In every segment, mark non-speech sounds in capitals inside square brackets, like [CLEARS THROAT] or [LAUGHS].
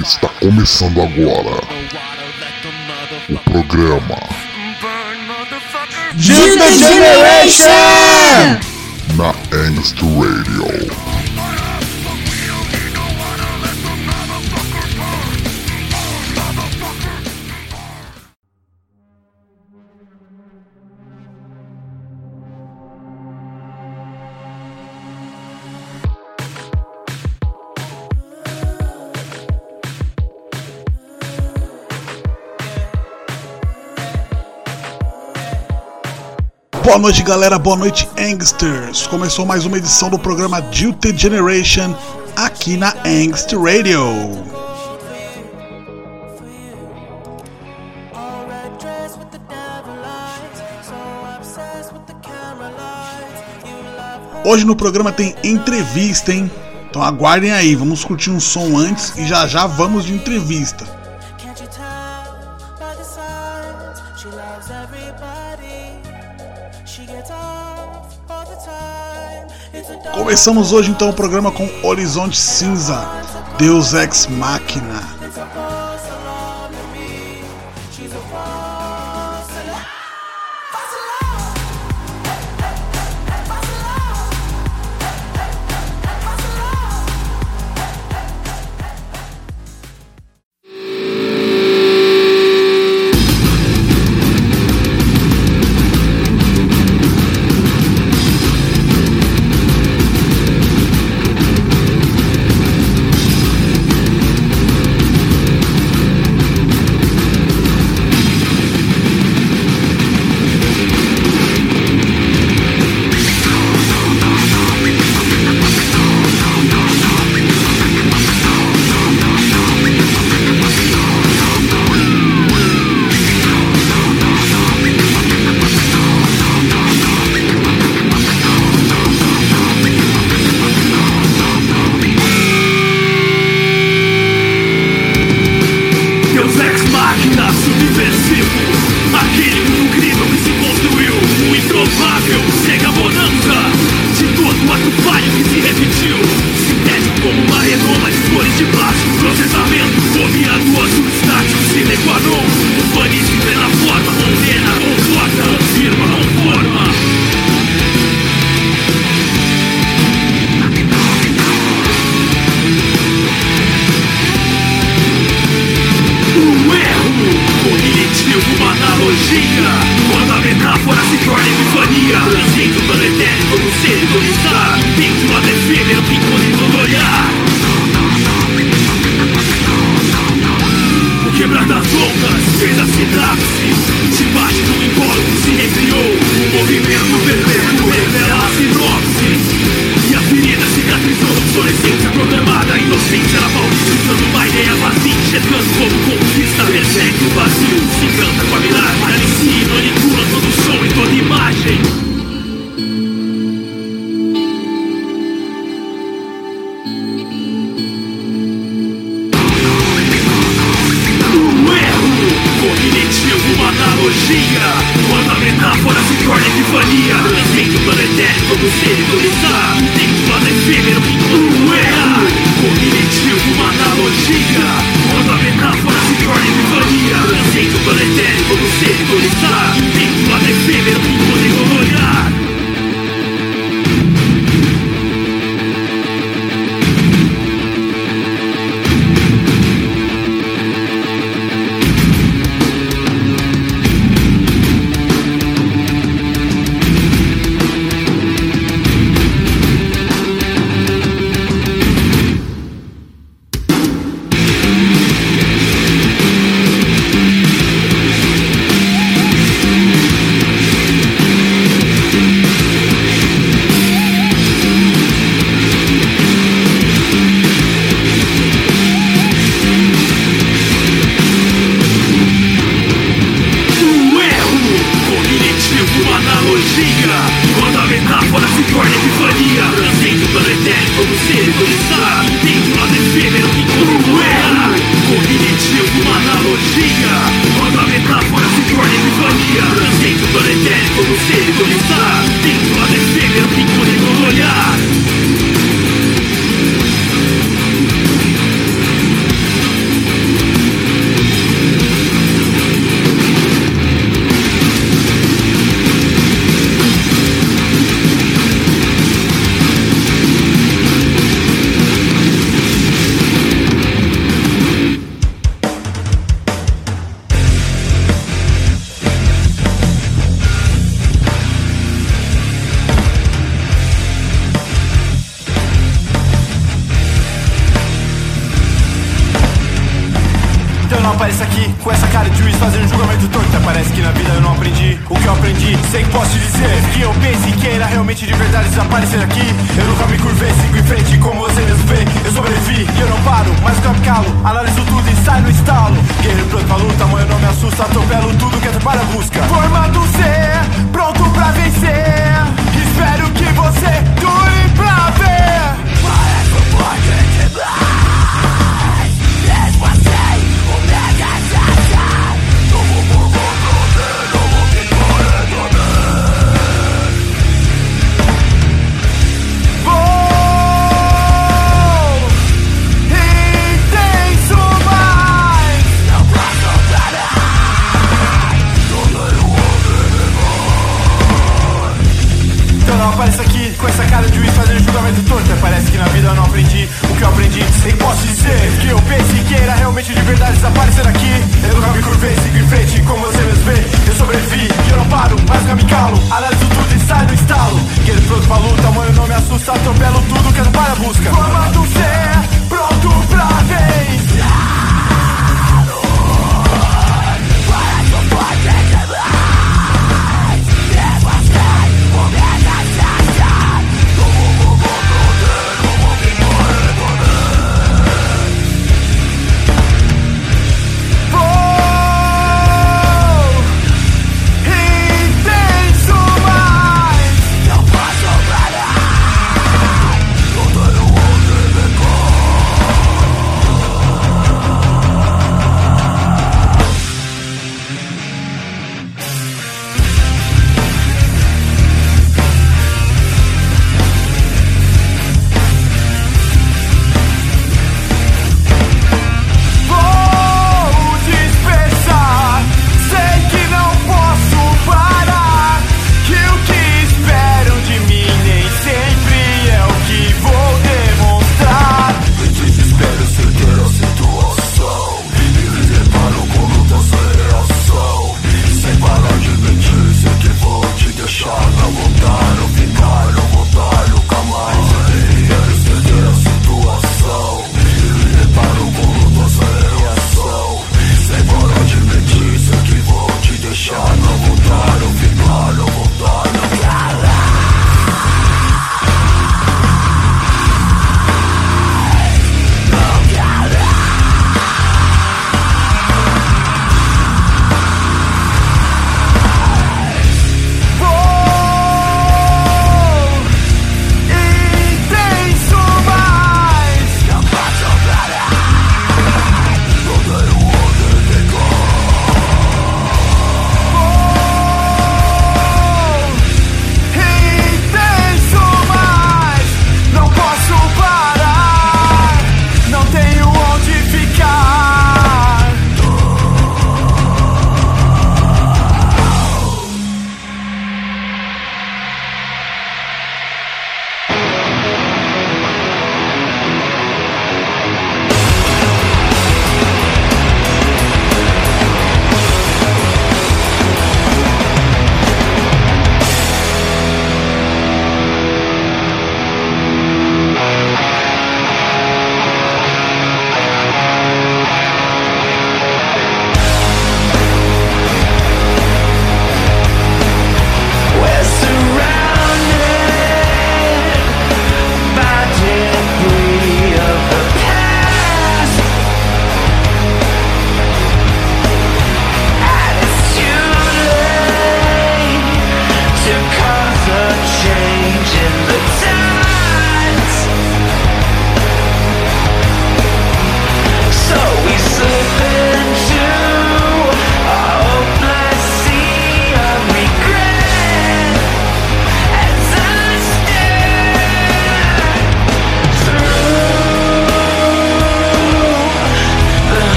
Está começando agora o programa. Gita Generation! Na Angst Radio. Boa noite, galera. Boa noite, Angsters. Começou mais uma edição do programa Duty Generation aqui na Angst Radio. Hoje no programa tem entrevista, hein? Então aguardem aí, vamos curtir um som antes e já já vamos de entrevista. Começamos hoje então o programa com Horizonte Cinza, Deus Ex Machina.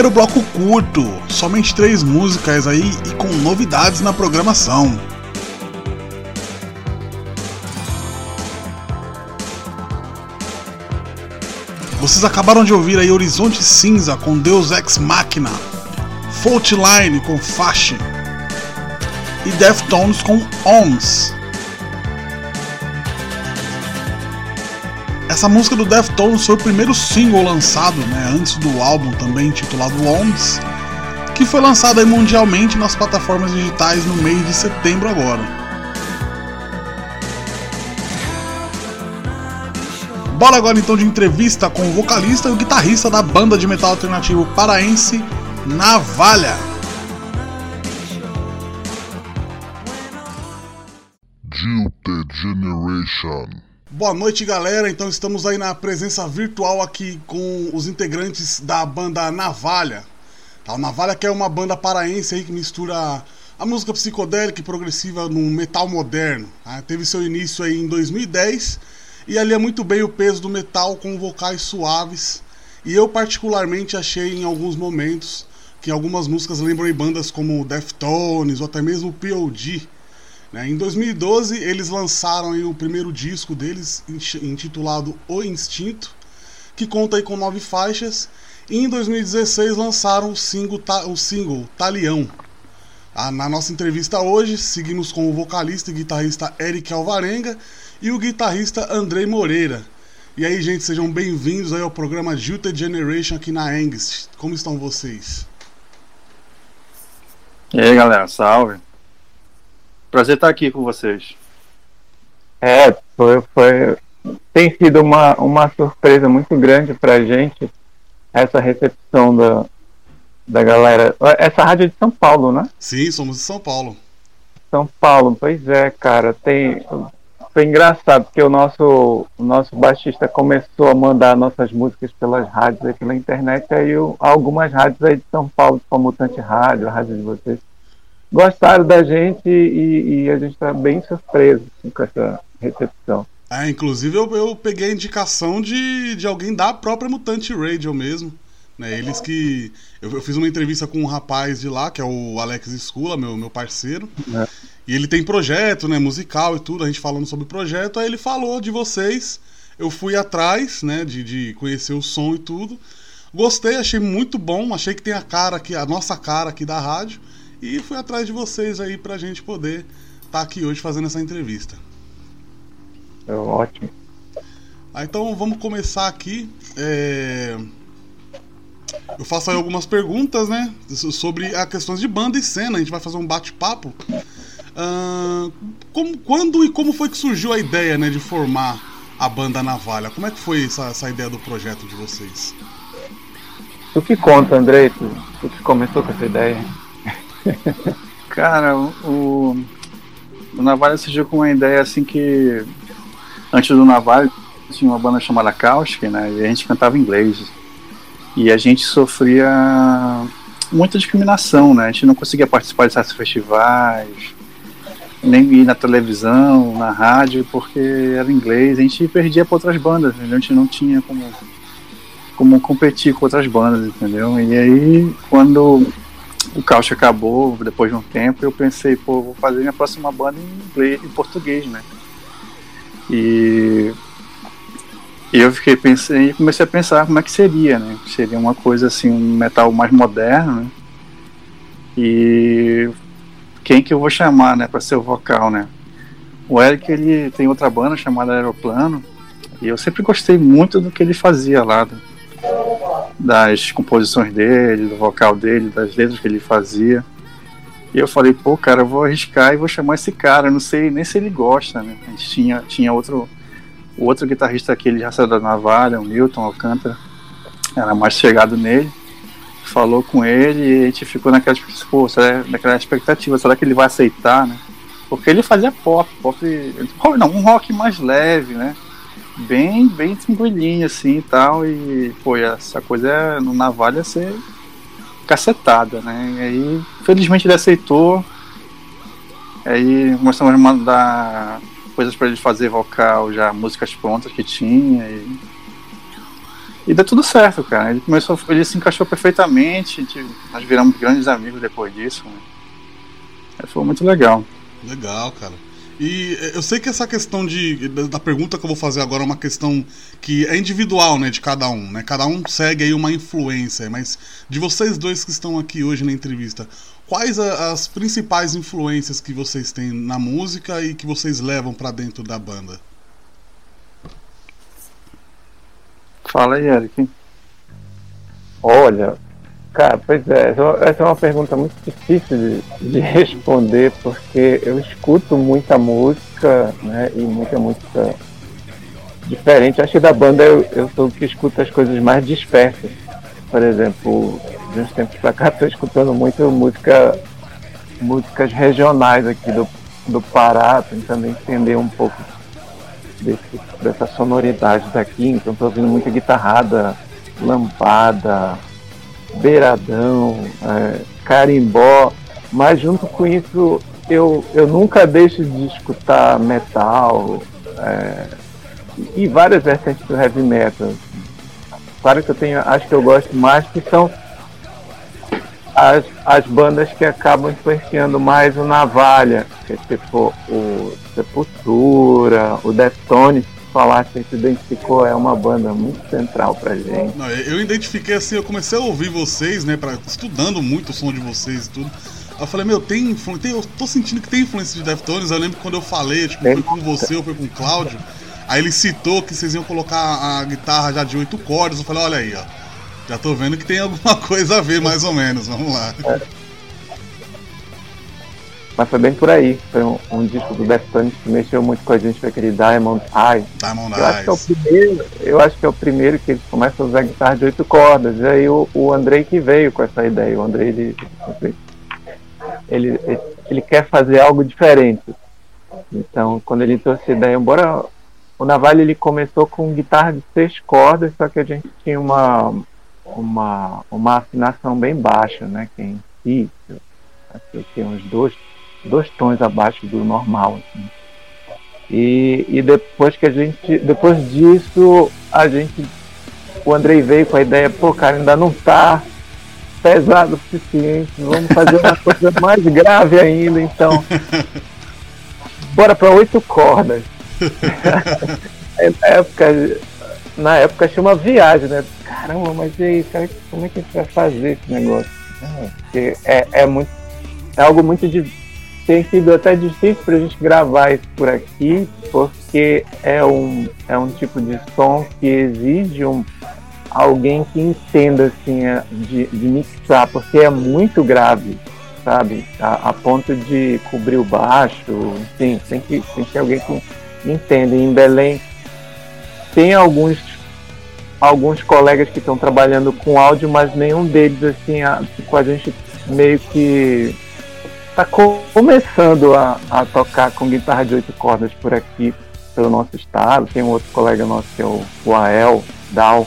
Primeiro bloco curto, somente três músicas aí e com novidades na programação. Vocês acabaram de ouvir aí Horizonte Cinza com Deus Ex Machina, Fault Line com Fashi e Deftones com OMS. Essa música do Deftones foi o primeiro single lançado, né, antes do álbum também intitulado Wounds, que foi lançado mundialmente nas plataformas digitais no mês de setembro agora. Bora agora então de entrevista com o vocalista e o guitarrista da banda de metal alternativo paraense Navalha. Generation. Boa noite, galera. Então estamos aí na presença virtual aqui com os integrantes da banda Navalha. A Navalha que é uma banda paraense aí que mistura a música psicodélica e progressiva no metal moderno. Tá? Teve seu início aí em 2010 e alia muito bem o peso do metal com vocais suaves. E eu particularmente achei em alguns momentos que algumas músicas lembram bandas como Deftones ou até mesmo POD. Né? Em 2012, eles lançaram o primeiro disco deles, intitulado O Instinto, que conta com nove faixas. E em 2016 lançaram o single, o single Talião. Ah, na nossa entrevista hoje, seguimos com o vocalista e guitarrista Eric Alvarenga e o guitarrista Andrei Moreira. E aí, gente, sejam bem-vindos ao programa Jilted Generation aqui na Angst. Como estão vocês? E aí, galera, salve. Prazer estar aqui com vocês. É, foi, foi tem sido uma, uma surpresa muito grande pra gente essa recepção da, da galera. Essa rádio é de São Paulo, né? Sim, somos de São Paulo. São Paulo, pois é, cara. Tem, foi engraçado porque o nosso, o nosso baixista começou a mandar nossas músicas pelas rádios aí pela internet, aí algumas rádios aí de São Paulo, como Mutante Rádio, a rádio de vocês, gostaram da gente e, e a gente está bem surpreso assim, com essa recepção. É, inclusive eu, eu peguei a indicação de, de alguém da própria Mutante Radio mesmo. Né, eles que. Eu, eu, fiz uma entrevista com um rapaz de lá, que é o Alex Escula, meu, meu parceiro. É. E ele tem projeto, né? Musical e tudo, a gente falando sobre o projeto, aí ele falou de vocês. Eu fui atrás, né? De, de conhecer o som e tudo. Gostei, achei muito bom, achei que tem a cara aqui, a nossa cara aqui da rádio. E fui atrás de vocês aí pra gente poder estar tá aqui hoje fazendo essa entrevista. É ótimo. Ah, então vamos começar aqui. É... Eu faço aí algumas perguntas, né? Sobre a questões de banda e cena. A gente vai fazer um bate-papo. Como, quando e como foi que surgiu a ideia né, de formar a banda Navalha? Como é que foi essa, essa ideia do projeto de vocês? Tu que conta? Tu, tu que começou com essa ideia? Cara, o, o Navalha surgiu com uma ideia assim que antes do Navalha tinha uma banda chamada Caustic, né? E a gente cantava inglês. E a gente sofria muita discriminação, né? A gente não conseguia participar de certos festivais. nem ir na televisão, na rádio, porque era inglês. A gente perdia para outras bandas, a gente não tinha como, como competir com outras bandas, entendeu? E aí, quando o Couch acabou, depois de um tempo, eu pensei, pô, vou fazer minha próxima banda em inglês, em português, né? E eu fiquei e comecei a pensar como é que seria, né? Seria uma coisa assim, um metal mais moderno, né? E quem que eu vou chamar, né, para ser o vocal, né? O Eric ele tem outra banda chamada Aeroplano e eu sempre gostei muito do que ele fazia lá, das composições dele, do vocal dele, das letras que ele fazia. E eu falei, pô, cara, eu vou arriscar e vou chamar esse cara. não sei nem se ele gosta, né? A gente tinha, tinha outro, outro guitarrista aqui, ele já saiu da Navalha, o Milton Alcântara, era mais chegado nele falou com ele e a gente ficou naquela, pô, será, naquela expectativa, será que ele vai aceitar, né? Porque ele fazia pop, pop, não, um rock mais leve, né? Bem, bem tranquilinho assim e tal, e pô, essa coisa é, no navalha ser cacetada, né? E aí, felizmente ele aceitou. Aí mostramos a mandar coisas para ele fazer vocal, já músicas prontas que tinha e e deu tudo certo, cara. Ele começou, ele se encaixou perfeitamente. Gente, nós viramos grandes amigos depois disso. Né? Foi muito legal. Legal, cara. E eh, eu sei que essa questão de da pergunta que eu vou fazer agora é uma questão que é individual, né, de cada um, né? Cada um segue aí uma influência, mas de vocês dois que estão aqui hoje na entrevista, quais as principais influências que vocês têm na música e que vocês levam para dentro da banda? Fala aí, Eric. Olha, cara, pois é, essa é uma pergunta muito difícil de, de [LAUGHS] responder, porque eu escuto muita música, né, e muita música diferente. Acho que da banda eu, eu sou o que escuta as coisas mais dispersas. Por exemplo, de uns tempos pra cá estou escutando muito música, músicas regionais aqui do, do Pará, tentando entender um pouco desse, dessa sonoridade daqui, então estou ouvindo muita guitarrada, lampada, beiradão, é, carimbó, mas junto com isso eu, eu nunca deixo de escutar metal é, e várias vertentes do heavy metal. Claro que eu tenho, acho que eu gosto mais que são as, as bandas que acabam influenciando mais o Navalha, que é tipo o Sepultura, o Deftones, falar que se identificou, é uma banda muito central pra gente. Não, eu identifiquei assim, eu comecei a ouvir vocês, né, pra, estudando muito o som de vocês e tudo. Eu falei, meu, tem influência, eu tô sentindo que tem influência de Deftones. Eu lembro que quando eu falei, tipo, foi com você ou foi com o Cláudio. Aí ele citou que vocês iam colocar a guitarra já de oito cordas. Eu falei, olha aí, ó. Já tô vendo que tem alguma [LAUGHS] coisa a ver, mais ou menos. Vamos lá. É. Mas foi bem por aí. Foi um, um disco do Deftones que mexeu muito com a gente, foi aquele Diamond Eyes. Diamond eu Eyes. Acho que é o primeiro, eu acho que é o primeiro que eles começam a usar guitarra de oito cordas. E aí o, o Andrei que veio com essa ideia. O Andrei, ele, ele, ele, ele quer fazer algo diferente. Então, quando ele trouxe essa ideia, embora o Navalha ele começou com guitarra de seis cordas, só que a gente tinha uma, uma, uma afinação bem baixa, né? Que é em si, aqui tem uns dois dois tons abaixo do normal. Assim. E, e depois que a gente. Depois disso, a gente. O Andrei veio com a ideia, pô, cara, ainda não tá pesado o suficiente, vamos fazer uma [LAUGHS] coisa mais grave ainda, então. [LAUGHS] Bora para oito cordas. [LAUGHS] na época, na época achei uma viagem, né? Caramba, mas e aí, cara, como é que a gente vai fazer esse negócio? Porque é, é muito. É algo muito de tem sido até difícil para a gente gravar isso por aqui, porque é um, é um tipo de som que exige um, alguém que entenda assim, de, de mixar, porque é muito grave, sabe? A, a, ponto de cobrir o baixo, enfim, tem que, tem que ter alguém que entenda. Em Belém tem alguns alguns colegas que estão trabalhando com áudio, mas nenhum deles assim, a, com a gente meio que está começando a, a, tocar com guitarra de oito cordas por aqui, pelo nosso estado. Tem um outro colega nosso que é o, o Ael Dal,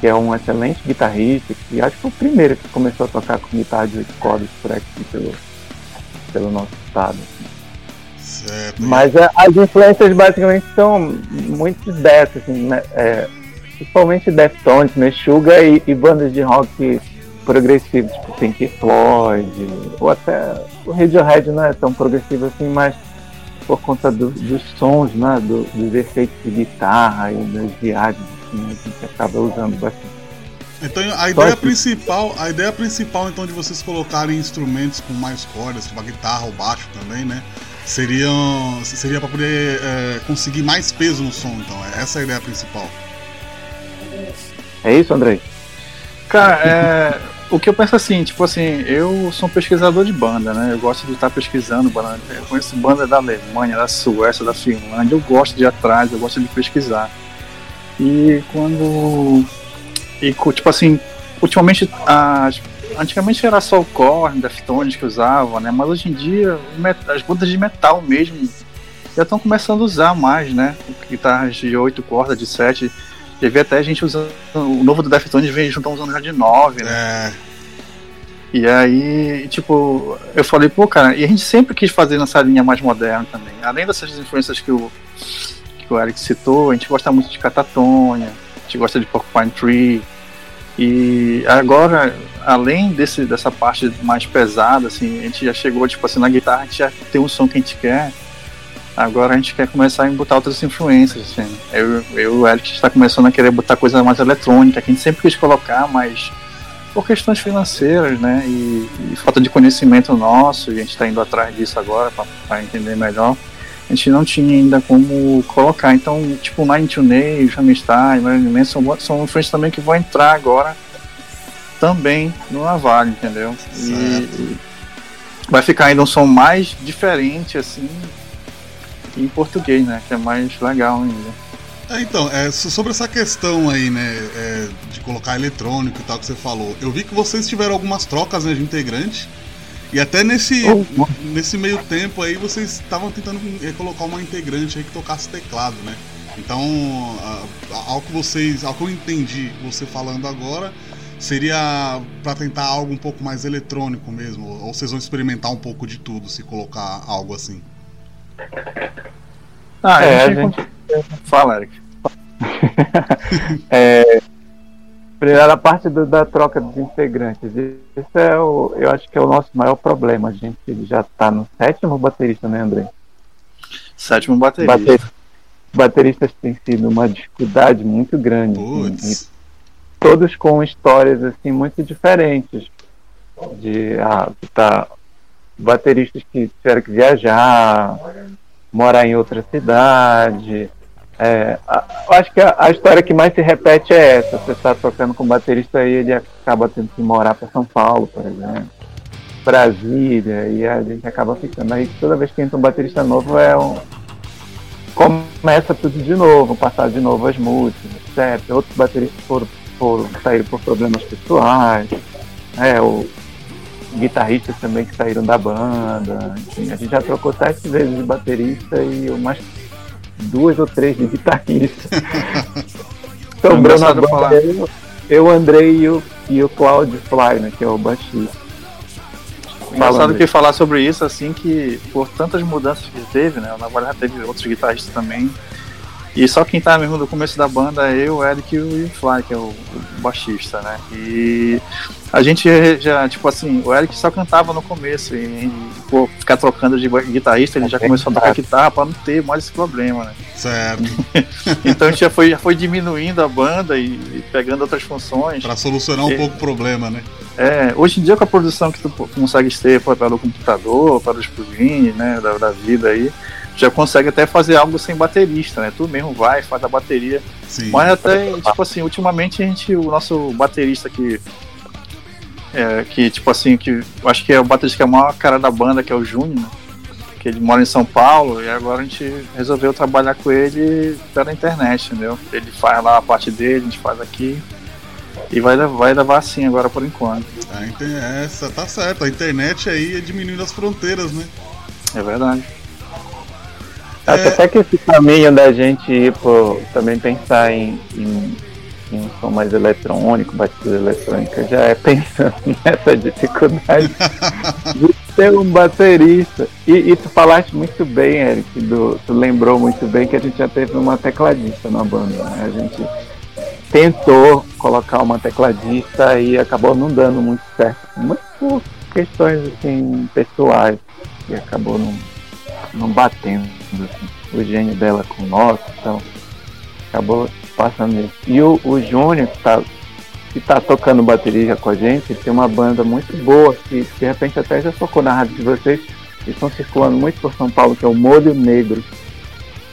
que é um excelente guitarrista, que acho que foi o primeiro que começou a tocar com guitarra de oito cordas por aqui, pelo, pelo nosso estado. Certo. Mas é, as influências basicamente são muito dessas, assim, né? É, principalmente Deftones, Meshuga e, e bandas de rock progressivo, tipo Pink Floyd, ou até o Radiohead não é tão progressivo assim, mas por conta do, dos sons, né, do, dos efeitos de guitarra e das viagens, assim, a gente acaba usando bastante. Então a ideia principal, a ideia principal então de vocês colocarem instrumentos com mais cordas, tipo a guitarra, o baixo também, né? Seriam, seria para poder é, conseguir mais peso no som, então. Essa é a ideia principal. É isso, Andrei? Cara, é, o que eu penso assim, tipo assim, eu sou um pesquisador de banda, né? Eu gosto de estar pesquisando banda. Eu conheço banda da Alemanha, da Suécia, da Finlândia. Eu gosto de ir atrás, eu gosto de pesquisar. E quando. E tipo assim, ultimamente as, antigamente era só o Korn, Deftones que usava, né? Mas hoje em dia as bandas de metal mesmo já estão começando a usar mais, né? Guitarras de 8 cordas, de 7 vi até a gente usando. O novo do Deftones vem estão usando já de 9, né? É. E aí, tipo, eu falei, pô, cara, e a gente sempre quis fazer nessa linha mais moderna também. Além dessas influências que o, que o Eric citou, a gente gosta muito de Catatonia, a gente gosta de Porcupine Tree. E agora, além desse, dessa parte mais pesada, assim, a gente já chegou, tipo assim, na guitarra a gente já tem um som que a gente quer. Agora a gente quer começar a botar outras influências. Assim. Eu, eu e o Eric está começando a querer botar coisa mais eletrônica, que a gente sempre quis colocar, mas por questões financeiras, né? E, e falta de conhecimento nosso, e a gente está indo atrás disso agora para entender melhor. A gente não tinha ainda como colocar. Então, tipo, Nine to Nail, Hammerstein, Marilyn são, são influências também que vão entrar agora também no Navalho, entendeu? E, e vai ficar ainda um som mais diferente, assim, em português, né? Que é mais legal ainda. É, então, é, sobre essa questão aí, né, é, de colocar eletrônico e tal que você falou, eu vi que vocês tiveram algumas trocas né, de integrante e até nesse, oh, nesse meio tempo aí vocês estavam tentando é, colocar uma integrante aí que tocasse teclado, né? Então, ao que vocês, ao que eu entendi você falando agora, seria para tentar algo um pouco mais eletrônico mesmo, ou vocês vão experimentar um pouco de tudo se colocar algo assim? Ah, é, a gente... Fala, Eric. [LAUGHS] é, primeira parte do, da troca dos integrantes. Isso é o, eu acho que é o nosso maior problema. A gente já está no sétimo baterista, né, André? Sétimo baterista. Bater, bateristas têm sido uma dificuldade muito grande. Assim, todos com histórias assim muito diferentes. De ah, tá bateristas que tiveram que viajar, morar em outra cidade. É, eu acho que a, a, história que mais se repete é essa. Você está tocando com um baterista e ele acaba tendo que morar para São Paulo, por exemplo. Brasília, e a gente acaba ficando. Aí toda vez que entra um baterista novo é um. Começa tudo de novo, passar de novo as músicas, etc. Outros bateristas foram, foram saíram por problemas pessoais. É, o, guitarristas também que saíram da banda. Enfim, a gente já trocou sete vezes de baterista e umas duas ou três de guitarrista. [LAUGHS] Sobrando agora eu, eu, Andrei e o, e o Claudio Fly, né, que é o baixista. Engraçado que falar sobre isso, assim, que por tantas mudanças que teve, né? Na verdade teve outros guitarristas também. E só quem tá mesmo no começo da banda é eu, o Eric e o Fly, que é o, o baixista, né? E a gente já, tipo assim, o Eric só cantava no começo e, pô, ficar trocando de guitarrista, ele já começou a tocar guitarra pra não ter mais esse problema, né? Certo. [LAUGHS] então a gente já foi, já foi diminuindo a banda e, e pegando outras funções. Pra solucionar um e, pouco o problema, né? É, hoje em dia com a produção que tu consegue ter pelo computador, para os plugins, né, da, da vida aí, já consegue até fazer algo sem baterista, né? Tu mesmo vai, faz a bateria. Sim. Mas até, tipo assim, ultimamente a gente, o nosso baterista que é, que, tipo assim, que acho que é o baterista que é a maior cara da banda, que é o Júnior, né? que ele mora em São Paulo, e agora a gente resolveu trabalhar com ele pela internet, entendeu? Ele faz lá a parte dele, a gente faz aqui. E vai, vai levar assim agora por enquanto. A essa tá certo, a internet aí é diminuindo as fronteiras, né? É verdade. Até, é... até que esse caminho da gente ir por, também pensar em, em um som mais eletrônico, batida eletrônica, já é pensando [LAUGHS] nessa dificuldade [LAUGHS] de ter um baterista. E, e, tu falaste muito bem, Eric, do, tu lembrou muito bem que a gente já teve uma tecladista na banda. Né? A gente tentou colocar uma tecladista e acabou não dando muito certo. Muito por questões assim, pessoais. E acabou não, não batendo o gênio dela com o nosso. Então acabou passando isso. E o, o Júnior, que tá que está tocando bateria com a gente, tem uma banda muito boa, que de repente até já tocou na rádio de vocês, que estão circulando muito por São Paulo, que é o Molho Negro.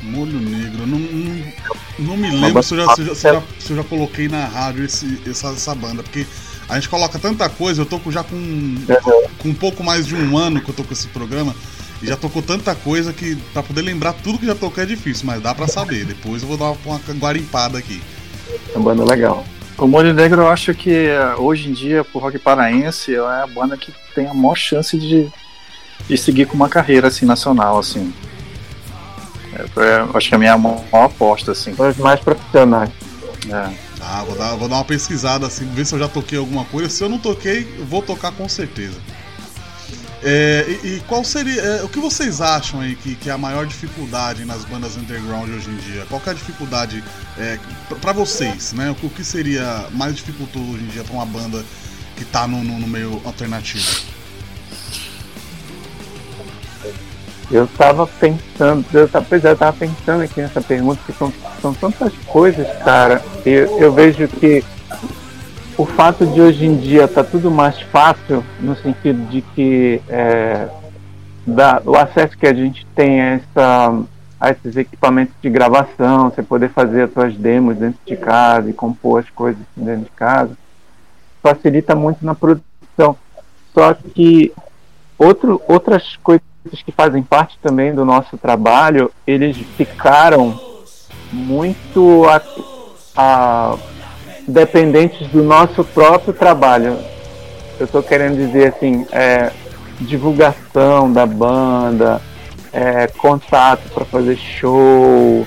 Molho Negro, não, não, não me lembro se eu, já, se, eu já, se eu já coloquei na rádio esse, essa, essa banda, porque a gente coloca tanta coisa, eu tô já com, uhum. com um pouco mais de um ano que eu tô com esse programa, e já tocou tanta coisa que para poder lembrar tudo que já tocou é difícil, mas dá para saber. Depois eu vou dar uma, uma guarimpada aqui. É uma banda legal. O Molho Negro eu acho que hoje em dia, pro rock paraense, é a banda que tem a maior chance de, de seguir com uma carreira assim, nacional, assim. É, é, acho que é a minha maior aposta, assim. Os mais profissionais. É. Ah, vou dar, vou dar uma pesquisada assim, ver se eu já toquei alguma coisa. Se eu não toquei, eu vou tocar com certeza. É, e, e, qual seria. É, o que vocês acham aí que, que é a maior dificuldade nas bandas underground hoje em dia? Qual é a dificuldade é, para vocês, né? O, o, que seria mais dificultoso hoje em dia para uma banda que tá no, no, no, meio alternativo? Eu tava pensando, eu tava, eu tava pensando aqui nessa pergunta, que são, são tantas coisas, cara. Eu, eu vejo que o fato de hoje em dia tá tudo mais fácil no sentido de que é, da, o acesso que a gente tem a, essa, a esses equipamentos de gravação, você poder fazer as suas demos dentro de casa e compor as coisas dentro de casa, facilita muito na produção. Só que outro, outras coisas que fazem parte também do nosso trabalho, eles ficaram muito a, a dependentes do nosso próprio trabalho. Eu estou querendo dizer assim, é, divulgação da banda, é, contato para fazer show,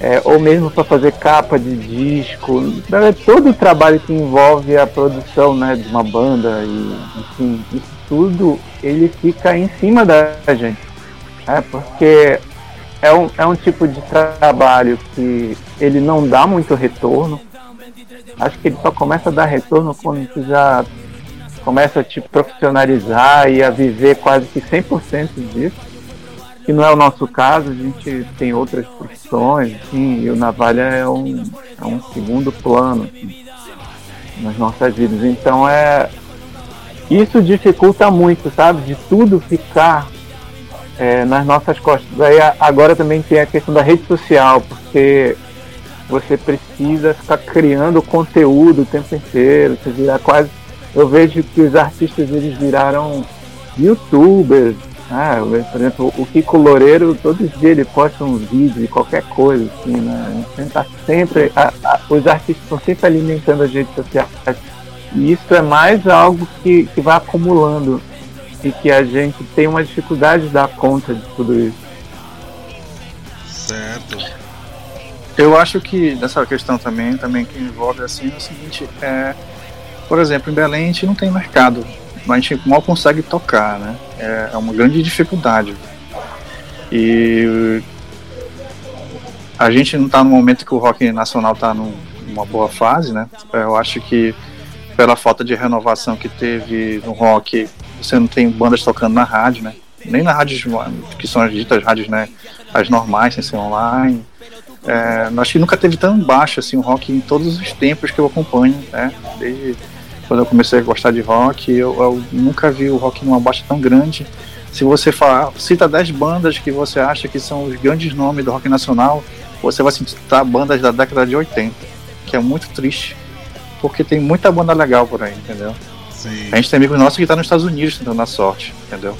é, ou mesmo para fazer capa de disco, é todo o trabalho que envolve a produção né, de uma banda e enfim, isso tudo ele fica em cima da gente. É, porque é um, é um tipo de trabalho que ele não dá muito retorno, acho que ele só começa a dar retorno quando tu já começa a te profissionalizar e a viver quase que 100% disso, que não é o nosso caso, a gente tem outras profissões, assim, e o Navalha é um, é um segundo plano assim, nas nossas vidas. Então é. Isso dificulta muito, sabe? De tudo ficar é, nas nossas costas. Aí agora também tem a questão da rede social, porque você precisa ficar criando conteúdo o tempo inteiro, você virar quase. Eu vejo que os artistas eles viraram youtubers. Ah, por exemplo, o Kiko Loureiro, todos os dias ele posta um vídeo de qualquer coisa, assim, né? Tá sempre, a, a, os artistas estão sempre alimentando as redes sociais. E isso é mais algo que, que vai acumulando e que a gente tem uma dificuldade de dar conta de tudo isso. Certo. Eu acho que dessa questão também, também que envolve assim é o seguinte, é, por exemplo, em Belém a gente não tem mercado, a gente mal consegue tocar, né? É, é uma grande dificuldade. E a gente não está no momento que o rock nacional está numa boa fase, né? Eu acho que pela falta de renovação que teve no rock, você não tem bandas tocando na rádio, né? Nem na rádio que são as ditas rádios, né? As normais, sem ser online. É, acho que nunca teve tão baixo assim o rock em todos os tempos que eu acompanho, né? Desde quando eu comecei a gostar de rock, eu, eu nunca vi o rock numa baixa tão grande. Se você falar, cita 10 bandas que você acha que são os grandes nomes do rock nacional, você vai citar bandas da década de 80, que é muito triste, porque tem muita banda legal por aí, entendeu? Sim. A gente tem amigos nossos que tá nos Estados Unidos tentando a sorte, entendeu?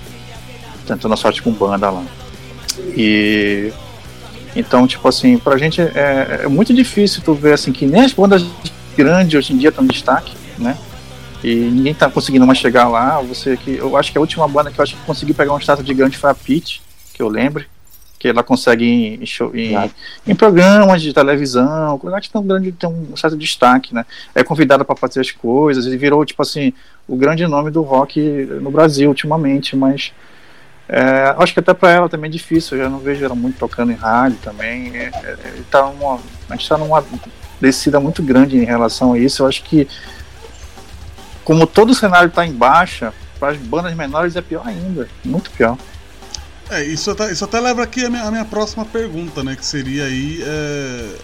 Tentando a sorte com banda lá. E então, tipo assim, pra gente é, é muito difícil tu ver assim que nem as bandas grandes hoje em dia estão em destaque, né? E ninguém tá conseguindo mais chegar lá. Você que eu acho que a última banda que eu acho que conseguiu pegar um status de grande foi a Pete, que eu lembro. que ela consegue em, em, show, em, em, programas de televisão, coisa que tem um grande tem um certo destaque, né? É convidada para fazer as coisas e virou tipo assim o grande nome do rock no Brasil ultimamente, mas é, acho que até para ela também é difícil. Eu já não vejo ela muito tocando em rádio também. É, é, tá uma, a gente está numa descida muito grande em relação a isso. Eu acho que como todo o cenário está em baixa, para as bandas menores é pior ainda, muito pior. É, isso até, isso até leva aqui a minha, a minha próxima pergunta, né? Que seria aí é,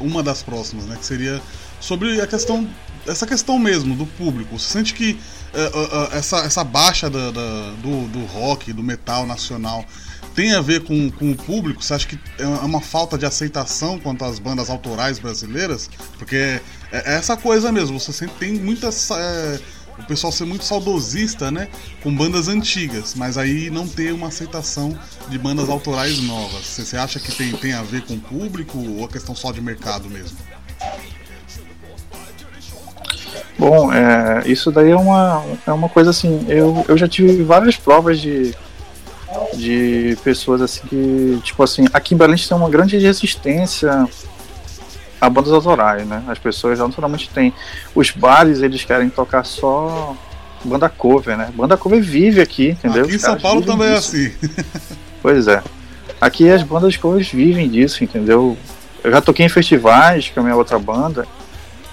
uma das próximas, né? Que seria sobre a questão, essa questão mesmo do público. Você sente que essa, essa baixa da, do, do rock, do metal nacional, tem a ver com, com o público? Você acha que é uma falta de aceitação quanto às bandas autorais brasileiras? Porque é, é essa coisa mesmo, você sempre tem muitas. É, o pessoal ser muito saudosista, né? Com bandas antigas, mas aí não ter uma aceitação de bandas autorais novas. Você acha que tem, tem a ver com o público ou a questão só de mercado mesmo? Bom, é, isso daí é uma, é uma coisa assim. Eu, eu já tive várias provas de, de pessoas assim que, tipo assim, aqui em Belém tem uma grande resistência a bandas autorais, né? As pessoas naturalmente têm. Os bares, eles querem tocar só banda cover, né? Banda cover vive aqui, entendeu? Aqui em São Paulo também disso. é assim. pois é. Aqui as bandas covers vivem disso, entendeu? Eu já toquei em festivais com a minha outra banda,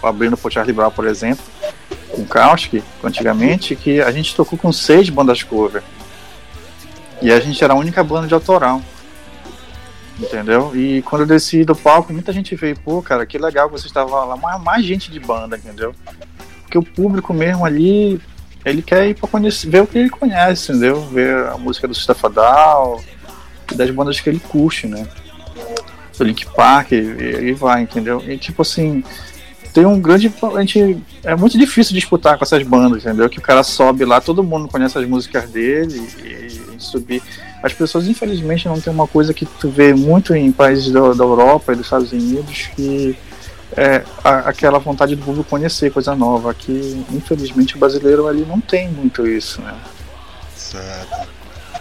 abrindo pro Charlie Brown, por exemplo, com Kauski, antigamente, que a gente tocou com seis bandas cover. E a gente era a única banda de autoral. Entendeu? E quando eu desci do palco, muita gente veio, pô, cara, que legal que você estava lá, mais, mais gente de banda, entendeu? Porque o público mesmo ali, ele quer ir pra conhecer, ver o que ele conhece, entendeu? Ver a música do Stafadal, das bandas que ele curte, né? Do Link Park, ele vai, entendeu? E tipo assim, tem um grande. A gente, é muito difícil disputar com essas bandas, entendeu? Que o cara sobe lá, todo mundo conhece as músicas dele e, e subir as pessoas infelizmente não tem uma coisa que tu vê muito em países da, da Europa e dos Estados Unidos que é a, aquela vontade do público conhecer coisa nova. Aqui, infelizmente, o brasileiro ali não tem muito isso, né? Certo.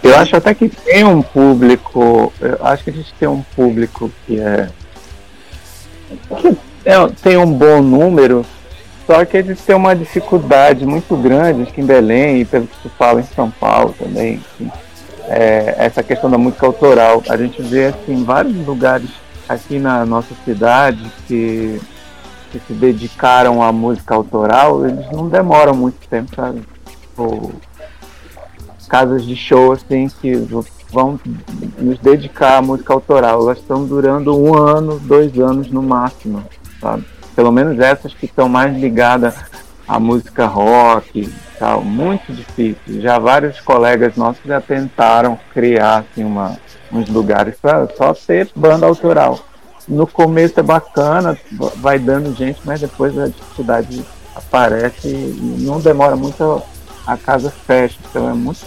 Eu acho até que tem um público, eu acho que a gente tem um público que é que é, tem um bom número, só que eles têm uma dificuldade muito grande, acho que em Belém, e pelo que tu fala em São Paulo também, assim, é, essa questão da música autoral. A gente vê assim vários lugares aqui na nossa cidade que, que se dedicaram à música autoral, eles não demoram muito tempo, sabe? Tipo, casas de show assim que vão nos dedicar à música autoral. Elas estão durando um ano, dois anos no máximo, sabe? Pelo menos essas que estão mais ligadas à música rock, tal, muito difícil. Já vários colegas nossos já tentaram criar assim, uma, uns lugares para só ter banda autoral. No começo é bacana, vai dando gente, mas depois a dificuldade aparece e não demora muito a casa fecha. Então é muito,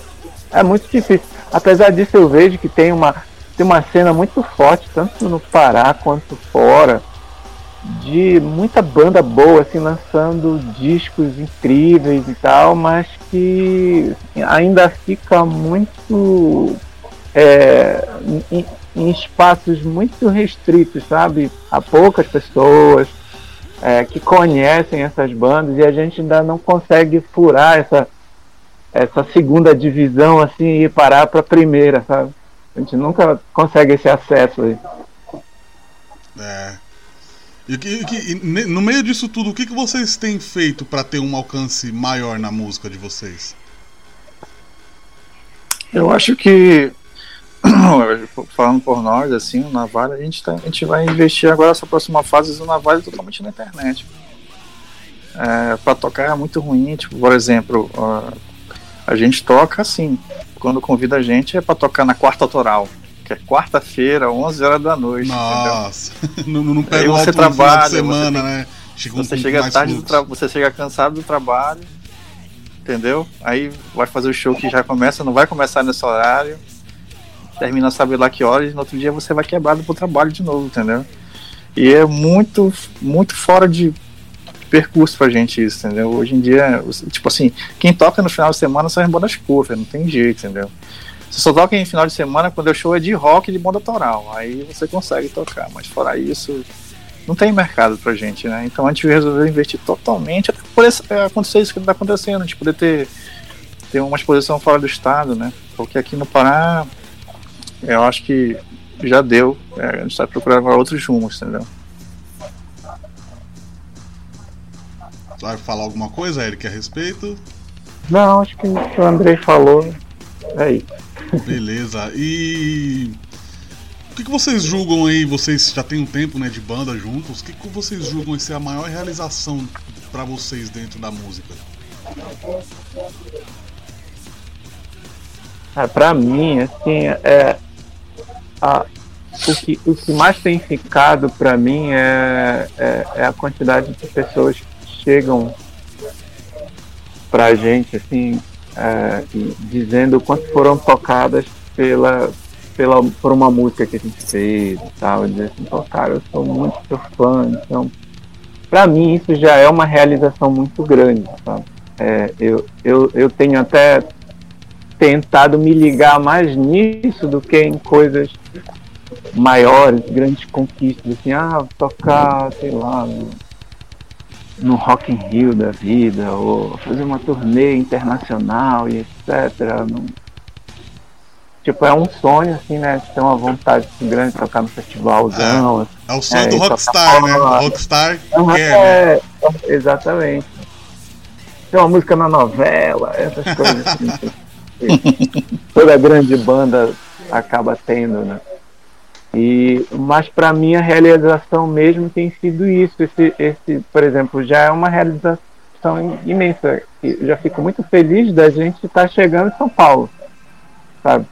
é muito difícil. Apesar disso eu vejo que tem uma, tem uma cena muito forte, tanto no Pará quanto fora de muita banda boa, assim, lançando discos incríveis e tal, mas que ainda fica muito é, em, em, espaços muito restritos, sabe? Há poucas pessoas é, que conhecem essas bandas e a gente ainda não consegue furar essa, essa segunda divisão assim e parar para a primeira, sabe? A gente nunca consegue esse acesso aí. É. E, e, no meio disso tudo, o que, que vocês têm feito para ter um alcance maior na música de vocês? Eu acho que, [CLEARS THROAT] falando por nós, assim, o Navalha, a gente, tá, a gente vai investir agora essa próxima fase do Navalha totalmente na internet. É, para tocar é muito ruim, tipo, por exemplo, a gente toca assim, quando convida a gente é para tocar na quarta autoral que é quarta-feira, 11 horas da noite. Nossa, [LAUGHS] não, não pega Aí você trabalha, semana, você, né? Chega você chega tarde do tra... você chega cansado do trabalho, entendeu? Aí vai fazer o show que já começa, não vai começar nesse horário, termina sabe lá que horas, e no outro dia você vai quebrado pro trabalho de novo, entendeu? E é muito, muito fora de percurso pra gente isso, entendeu? Hoje em dia, tipo assim, quem toca no final de semana são as bandas cover, não tem jeito, entendeu? Você só toca em final de semana quando o show é de rock de banda autoral. Aí você consegue tocar, mas fora isso, não tem mercado pra gente, né? Então a gente resolveu investir totalmente, até por esse, é, acontecer isso que tá acontecendo, a gente poder ter, ter uma exposição fora do estado, né? Porque aqui no Pará, eu acho que já deu. É, a gente está procurando outros rumos, entendeu? Vai falar alguma coisa, Eric, a respeito? Não, acho que o que o Andrei falou é isso. Beleza. E o que, que vocês julgam aí? Vocês já têm um tempo né, de banda juntos. O que, que vocês julgam ser a maior realização para vocês dentro da música? Ah, pra mim, assim, é, a, o, que, o que mais tem ficado pra mim é, é, é a quantidade de pessoas que chegam pra gente, assim, é, dizendo quanto foram tocadas pela, pela, por uma música que a gente fez e tal. Dizer assim, Pô, cara, eu sou muito seu fã, então. Pra mim, isso já é uma realização muito grande, sabe? É, eu, eu, eu tenho até tentado me ligar mais nisso do que em coisas maiores, grandes conquistas, assim, ah, tocar, sei lá, no, Rock in Rio da vida, ou fazer uma turnê internacional e etc. Não... Tipo, é um sonho, assim, né? Ter uma vontade assim, grande de tocar no festivalzão. É, é o sonho é, do Rockstar, né? O Rockstar uhum, quer, é, né? Exatamente. Ter uma música na novela, essas coisas assim. [LAUGHS] toda grande banda acaba tendo, né? E, mas para mim a realização mesmo tem sido isso. Esse, esse, por exemplo, já é uma realização imensa. Eu já fico muito feliz da gente estar tá chegando em São Paulo, sabe?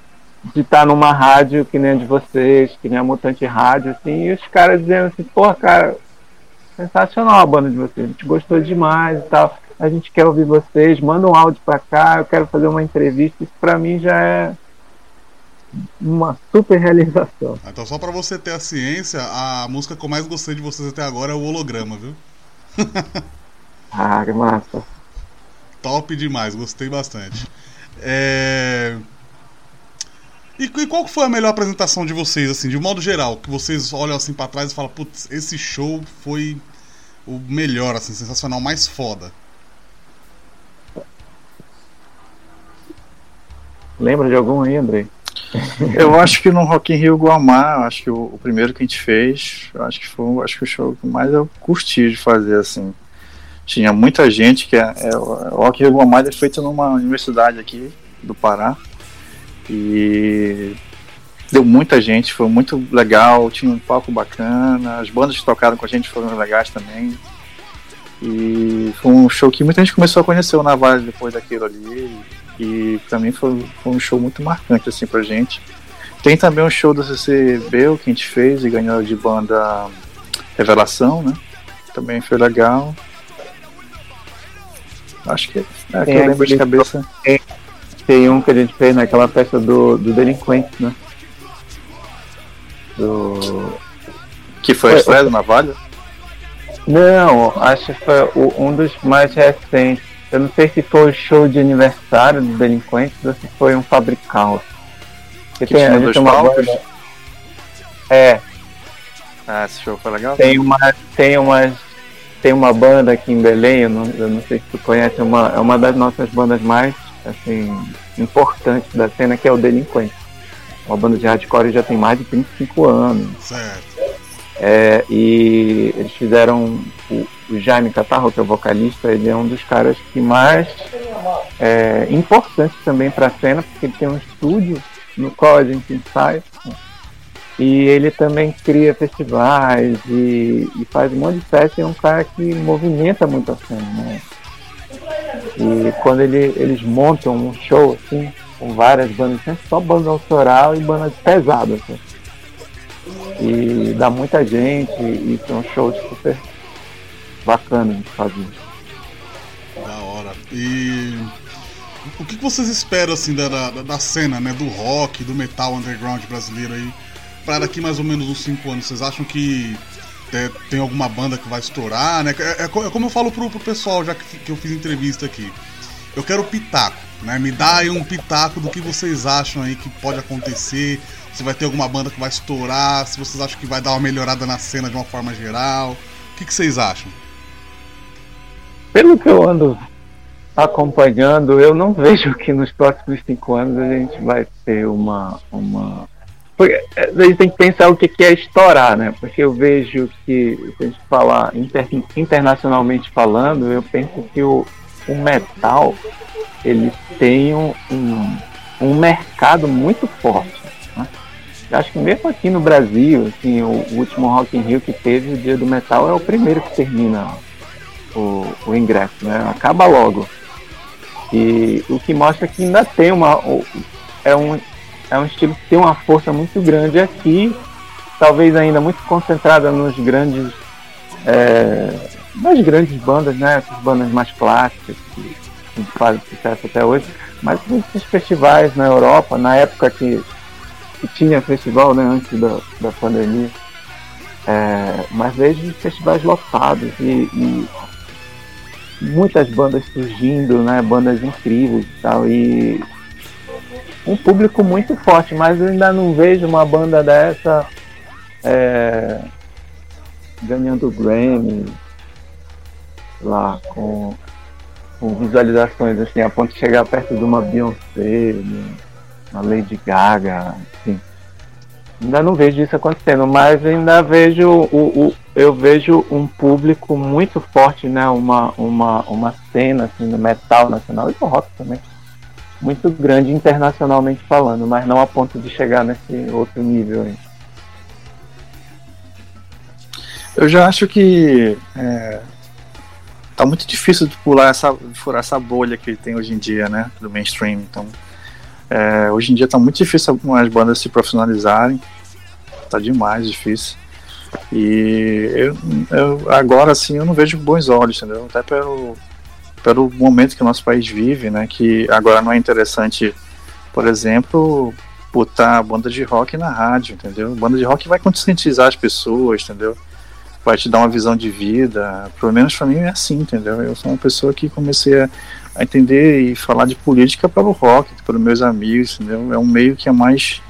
De estar tá numa rádio que nem a de vocês, que nem a Mutante Rádio, assim, e os caras dizendo assim, porra, cara, sensacional a banda de vocês, a gente gostou demais e tal, a gente quer ouvir vocês, manda um áudio para cá, eu quero fazer uma entrevista, isso para mim já é uma super realização. Então, só para você ter a ciência, a música que eu mais gostei de vocês até agora é o Holograma, viu? [LAUGHS] ah, que massa. Top demais, gostei bastante. É... E, e, qual foi a melhor apresentação de vocês, assim, de modo geral? Que vocês olham assim para trás e falam, putz, esse show foi o melhor, assim, sensacional, mais foda. Lembra de algum aí, Andrei? Eu acho que no Rock in Rio Guamá, acho que o, o, primeiro que a gente fez, acho que foi acho que o show que mais eu curti de fazer assim. Tinha muita gente que é, é o Rock in Rio Guamá é feito numa universidade aqui do Pará e deu muita gente, foi muito legal, tinha um palco bacana, as bandas que tocaram com a gente foram legais também. E foi um show que muita gente começou a conhecer o Navalha depois daquilo ali. E pra mim foi, foi, um show muito marcante assim pra gente. Tem também um show do CCB que a gente fez e ganhou de banda Revelação, né? Também foi legal. Acho que é que eu lembro de cabeça. Tem, tem, um que a gente fez naquela festa do, do Delinquente, né? Do. Que foi, a estreia do Navalha? Não, acho que foi um dos mais recentes. Eu não sei se foi o show de aniversário dos delinquentes ou se foi um fabrical. Que tem, a gente uma banda... É. Ah, esse show foi legal? Tem uma, tem uma, tem uma banda aqui em Belém, eu não, eu não sei se tu conhece, é uma, é uma das nossas bandas mais assim, importantes da cena, que é o Delinquente. Uma banda de hardcore já tem mais de 35 anos. Certo. É, e eles fizeram o, o, Jaime Catarro, que é o vocalista, ele é um dos caras que mais é, importantes também para a cena, porque ele tem um estúdio no qual a gente ensaia. E ele também cria festivais e, e, faz um monte de festa e é um cara que movimenta muito a cena. Né? E quando ele, eles montam um show assim, com várias bandas, sempre só banda autoral e banda pesada. Assim e dá muita gente e são shows super bacanas de fazer. Da hora. E o que vocês esperam assim da, da, da, cena, né, do rock, do metal underground brasileiro aí, para daqui mais ou menos uns 5 anos? Vocês acham que é, tem alguma banda que vai estourar, né? É, é, é como eu falo pro, pro pessoal já que, que eu fiz entrevista aqui. eu quero pitaco, né? Me dá aí um pitaco do que vocês acham aí que pode acontecer, se vai ter alguma banda que vai estourar, se vocês acham que vai dar uma melhorada na cena de uma forma geral. O que, que vocês acham? Pelo que eu ando acompanhando, eu não vejo que nos próximos cinco anos a gente vai ter uma. uma... Porque a gente tem que pensar o que é estourar, né? Porque eu vejo que, se a gente falar inter, internacionalmente falando, eu penso que o, o metal ele tem um, um, um mercado muito forte. Né? Acho que mesmo aqui no Brasil, assim, o, o, último Rock in Rio que teve, o Dia do Metal, é o primeiro que termina o, o ingresso, né? Acaba logo. E o que mostra que ainda tem uma. É um, é um estilo que tem uma força muito grande aqui, talvez ainda muito concentrada nos grandes. É, nas grandes bandas, né? Essas bandas mais clássicas que, que fazem sucesso até hoje. Mas esses festivais na Europa, na época que, que tinha festival, né? Antes da, da pandemia. É, mas vejo festivais lotados e, e muitas bandas surgindo, né? Bandas incríveis e tal. E um público muito forte, mas eu ainda não vejo uma banda dessa é, ganhando Grammy lá com, com, visualizações assim, a ponto de chegar perto de uma Beyoncé, uma Lady Gaga, assim. Ainda não vejo isso acontecendo, mas ainda vejo o, o, eu vejo um público muito forte, né? Uma, uma, uma cena assim, no metal nacional e no rock também. Muito grande internacionalmente falando, mas não a ponto de chegar nesse outro nível aí. Eu já acho que é, tá muito difícil de pular essa, furar essa bolha que tem hoje em dia, né? Do mainstream. Então, é, hoje em dia tá muito difícil algumas bandas se profissionalizarem. Tá demais difícil. E eu, eu, agora sim eu não vejo bons olhos, entendeu? Até pelo, pelo momento que o nosso país vive, né? Que agora não é interessante, por exemplo, botar banda de rock na rádio, entendeu? Banda de rock vai conscientizar as pessoas, entendeu? Vai te dar uma visão de vida. Pelo menos para mim é assim, entendeu? Eu sou uma pessoa que comecei a a entender e falar de política pelo rock, pelos meus amigos, entendeu? É um meio que é mais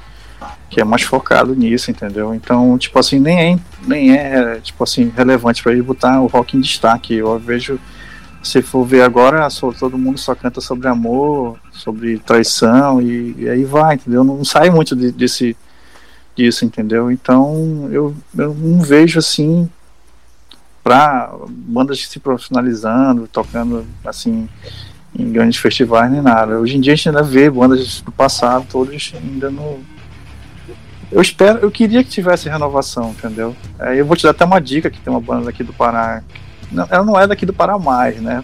que é mais focado nisso, entendeu? Então, tipo assim, nem é, nem é tipo assim relevante para ele botar o rock em destaque. Eu vejo se for ver agora, só, todo mundo só canta sobre amor, sobre traição e, e aí vai, entendeu? Não, não sai muito de, desse disso, entendeu? Então, eu, eu não vejo assim para bandas se profissionalizando, tocando assim em grandes festivais nem nada. Hoje em dia a gente ainda vê bandas do passado, todos ainda no. Eu espero, eu queria que tivesse renovação, entendeu? É, eu vou te dar até uma dica que tem uma banda aqui do Pará. Não, ela não é daqui do Pará mais, né?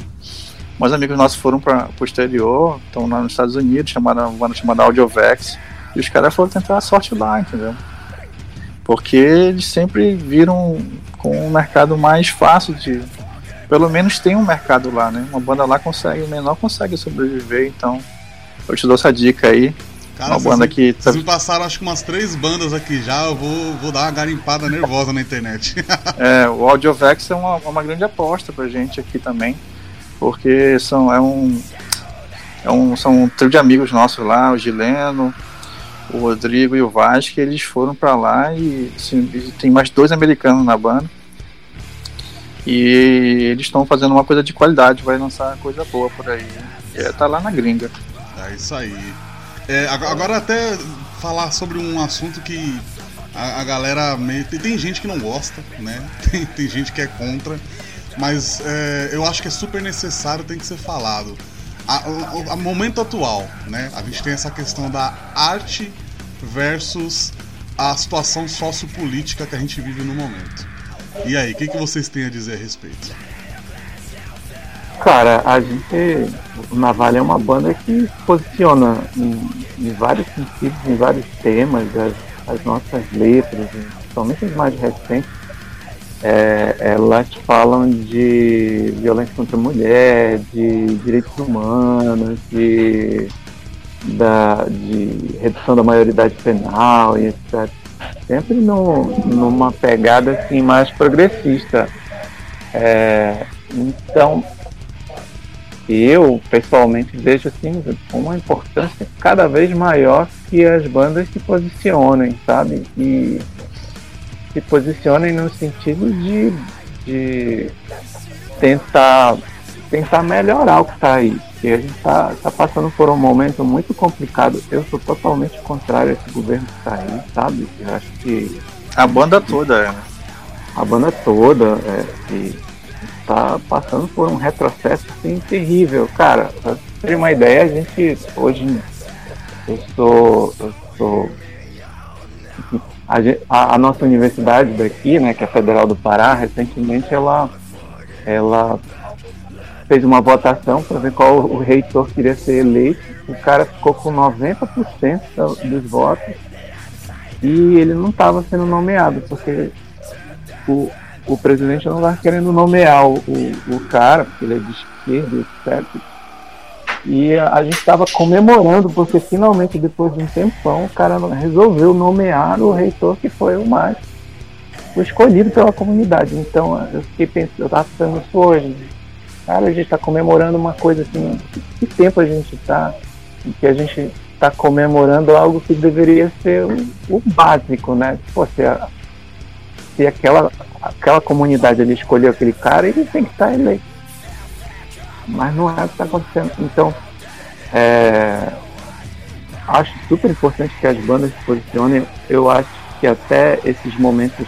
Mas amigos nossos foram para o exterior, estão lá nos Estados Unidos, chamaram uma banda chamada Audiovex, e os caras foram tentar a sorte lá, entendeu? Porque eles sempre viram com um mercado mais fácil de, pelo menos tem um mercado lá, né? Uma banda lá consegue, o menor consegue sobreviver, então eu te dou essa dica aí. Cara, uma banda que. Vocês me passaram acho que umas três bandas aqui já, eu vou, vou dar uma garimpada nervosa na internet. [LAUGHS] é, o Audiovex é uma, uma grande aposta pra gente aqui também, porque são, é um, é um, são um trio de amigos nossos lá, o Gileno, o Rodrigo e o Vaz, que eles foram para lá e assim, tem mais dois americanos na banda. E eles estão fazendo uma coisa de qualidade, vai lançar coisa boa por aí. É, tá lá na gringa. É isso aí. É, agora até falar sobre um assunto que a, a galera meio. Tem, tem, gente que não gosta, né? [LAUGHS] Tem, tem gente que é contra. Mas é, eu acho que é super necessário, tem que ser falado. A, a, momento atual, né? A gente tem essa questão da arte versus a situação sociopolítica que a gente vive no momento. E aí, o que, que vocês têm a dizer a respeito? Cara, a gente. O Navalha é uma banda que posiciona em, em vários sentidos, em vários temas, as, as nossas letras, principalmente as mais recentes, é, elas falam de violência contra a mulher, de direitos humanos, de, da, de redução da maioridade penal e etc sempre no, numa pegada assim mais progressista. É, então, eu pessoalmente vejo assim uma importância cada vez maior que as bandas se posicionem, sabe? E se posicionem no sentido de, de tentar tentar melhorar o que está aí. Porque a gente está tá passando por um momento muito complicado. Eu sou totalmente contrário a esse governo que está aí, sabe? Eu acho que. A banda toda, é, né? A banda toda, é, e tá passando por um retrocesso assim, terrível. Cara, pra ter uma ideia, a gente hoje. Eu sou. Eu sou a, a, nossa universidade daqui, né, que é a Federal do Pará, recentemente ela, ela fez uma votação para ver qual o reitor queria ser eleito. O cara ficou com 90% dos votos e ele não estava sendo nomeado, porque o, o presidente não estava querendo nomear o, o, cara, porque ele é de esquerda, etc. E a, gente estava comemorando, porque finalmente, depois de um tempão, o cara resolveu nomear o reitor que foi o mais o escolhido pela comunidade. Então eu fiquei pensando, eu estava pensando isso hoje, Cara, a gente está comemorando uma coisa assim. Que tempo a gente está? Que a gente está comemorando algo que deveria ser o, o básico, né? Pô, se, a, se aquela, aquela comunidade ali escolheu aquele cara, ele tem que estar eleito. Mas não é o que está acontecendo. Então, é, acho super importante que as bandas se posicionem. Eu acho que até esses momentos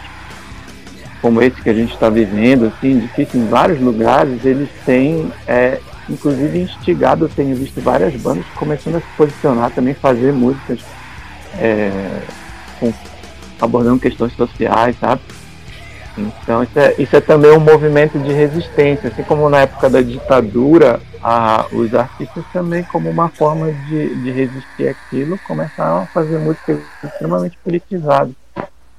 como esse que a gente está vivendo, assim, difícil em vários lugares, eles têm, é, inclusive, instigado, eu tenho visto várias bandas começando a se posicionar também, fazer músicas é, com, abordando questões sociais, sabe? Então isso é, isso é também um movimento de resistência, assim como na época da ditadura, a, os artistas também, como uma forma de, de resistir àquilo, começaram a fazer músicas extremamente politizadas.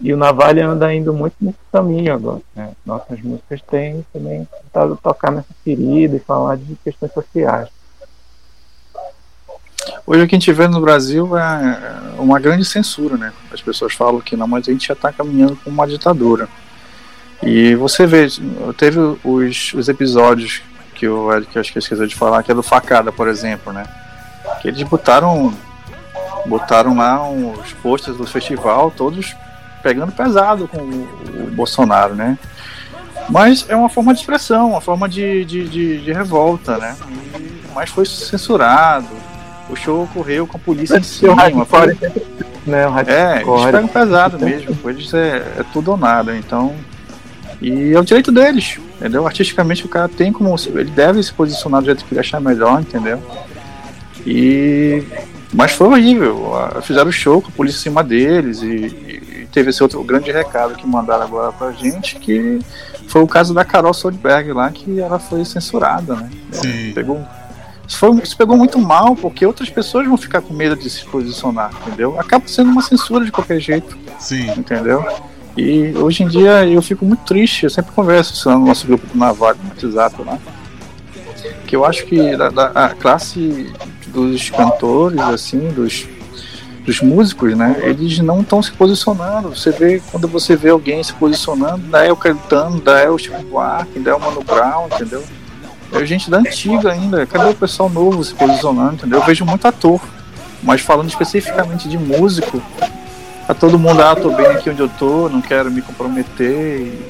E o Navalha anda indo muito nesse caminho agora. Né? Nossas músicas têm também tentado tocar nessa ferida e falar de questões sociais. Hoje o que a gente vê no Brasil é uma grande censura, né? As pessoas falam que não, mas a gente já está caminhando com uma ditadura. E você vê, teve os, os episódios que o Eric acho que esqueceu de falar, que é do Facada, por exemplo, né? Que eles botaram botaram lá os posters do festival, todos pegando pesado com o, Bolsonaro, né? Mas é uma forma de expressão, uma forma de, de, de, de revolta, né? E, mas foi censurado. O show ocorreu com a polícia em [LAUGHS] cima. Foi... Né, é, eles pegam pesado mesmo. Eles é, é tudo ou nada. Então. E é o direito deles, entendeu? Artisticamente o cara tem como. Ele deve se posicionar do jeito que ele achar melhor, entendeu? E. Mas foi horrível. Fizeram show com a polícia em cima deles e, teve esse outro grande recado que mandaram agora pra gente, que foi o caso da Carol Soldberg lá, que ela foi censurada, né? Sim. Pegou, isso, foi, isso pegou muito mal, porque outras pessoas vão ficar com medo de se posicionar, entendeu? Acaba sendo uma censura de qualquer jeito. Sim. Entendeu? E hoje em dia eu fico muito triste, eu sempre converso isso no nosso grupo do Navarro, no WhatsApp lá. Que eu acho que a, a classe dos cantores, assim, dos dos músicos, né? Eles não estão se posicionando. Você vê, quando você vê alguém se posicionando, daí é o Caetano, daí é o Chico Buarque, daí é o Mano Brown, entendeu? É gente da antiga ainda. Cadê o pessoal novo se posicionando, entendeu? Eu vejo muito ator, mas falando especificamente de músico, tá todo mundo, ah, tô bem aqui onde eu tô, não quero me comprometer. E,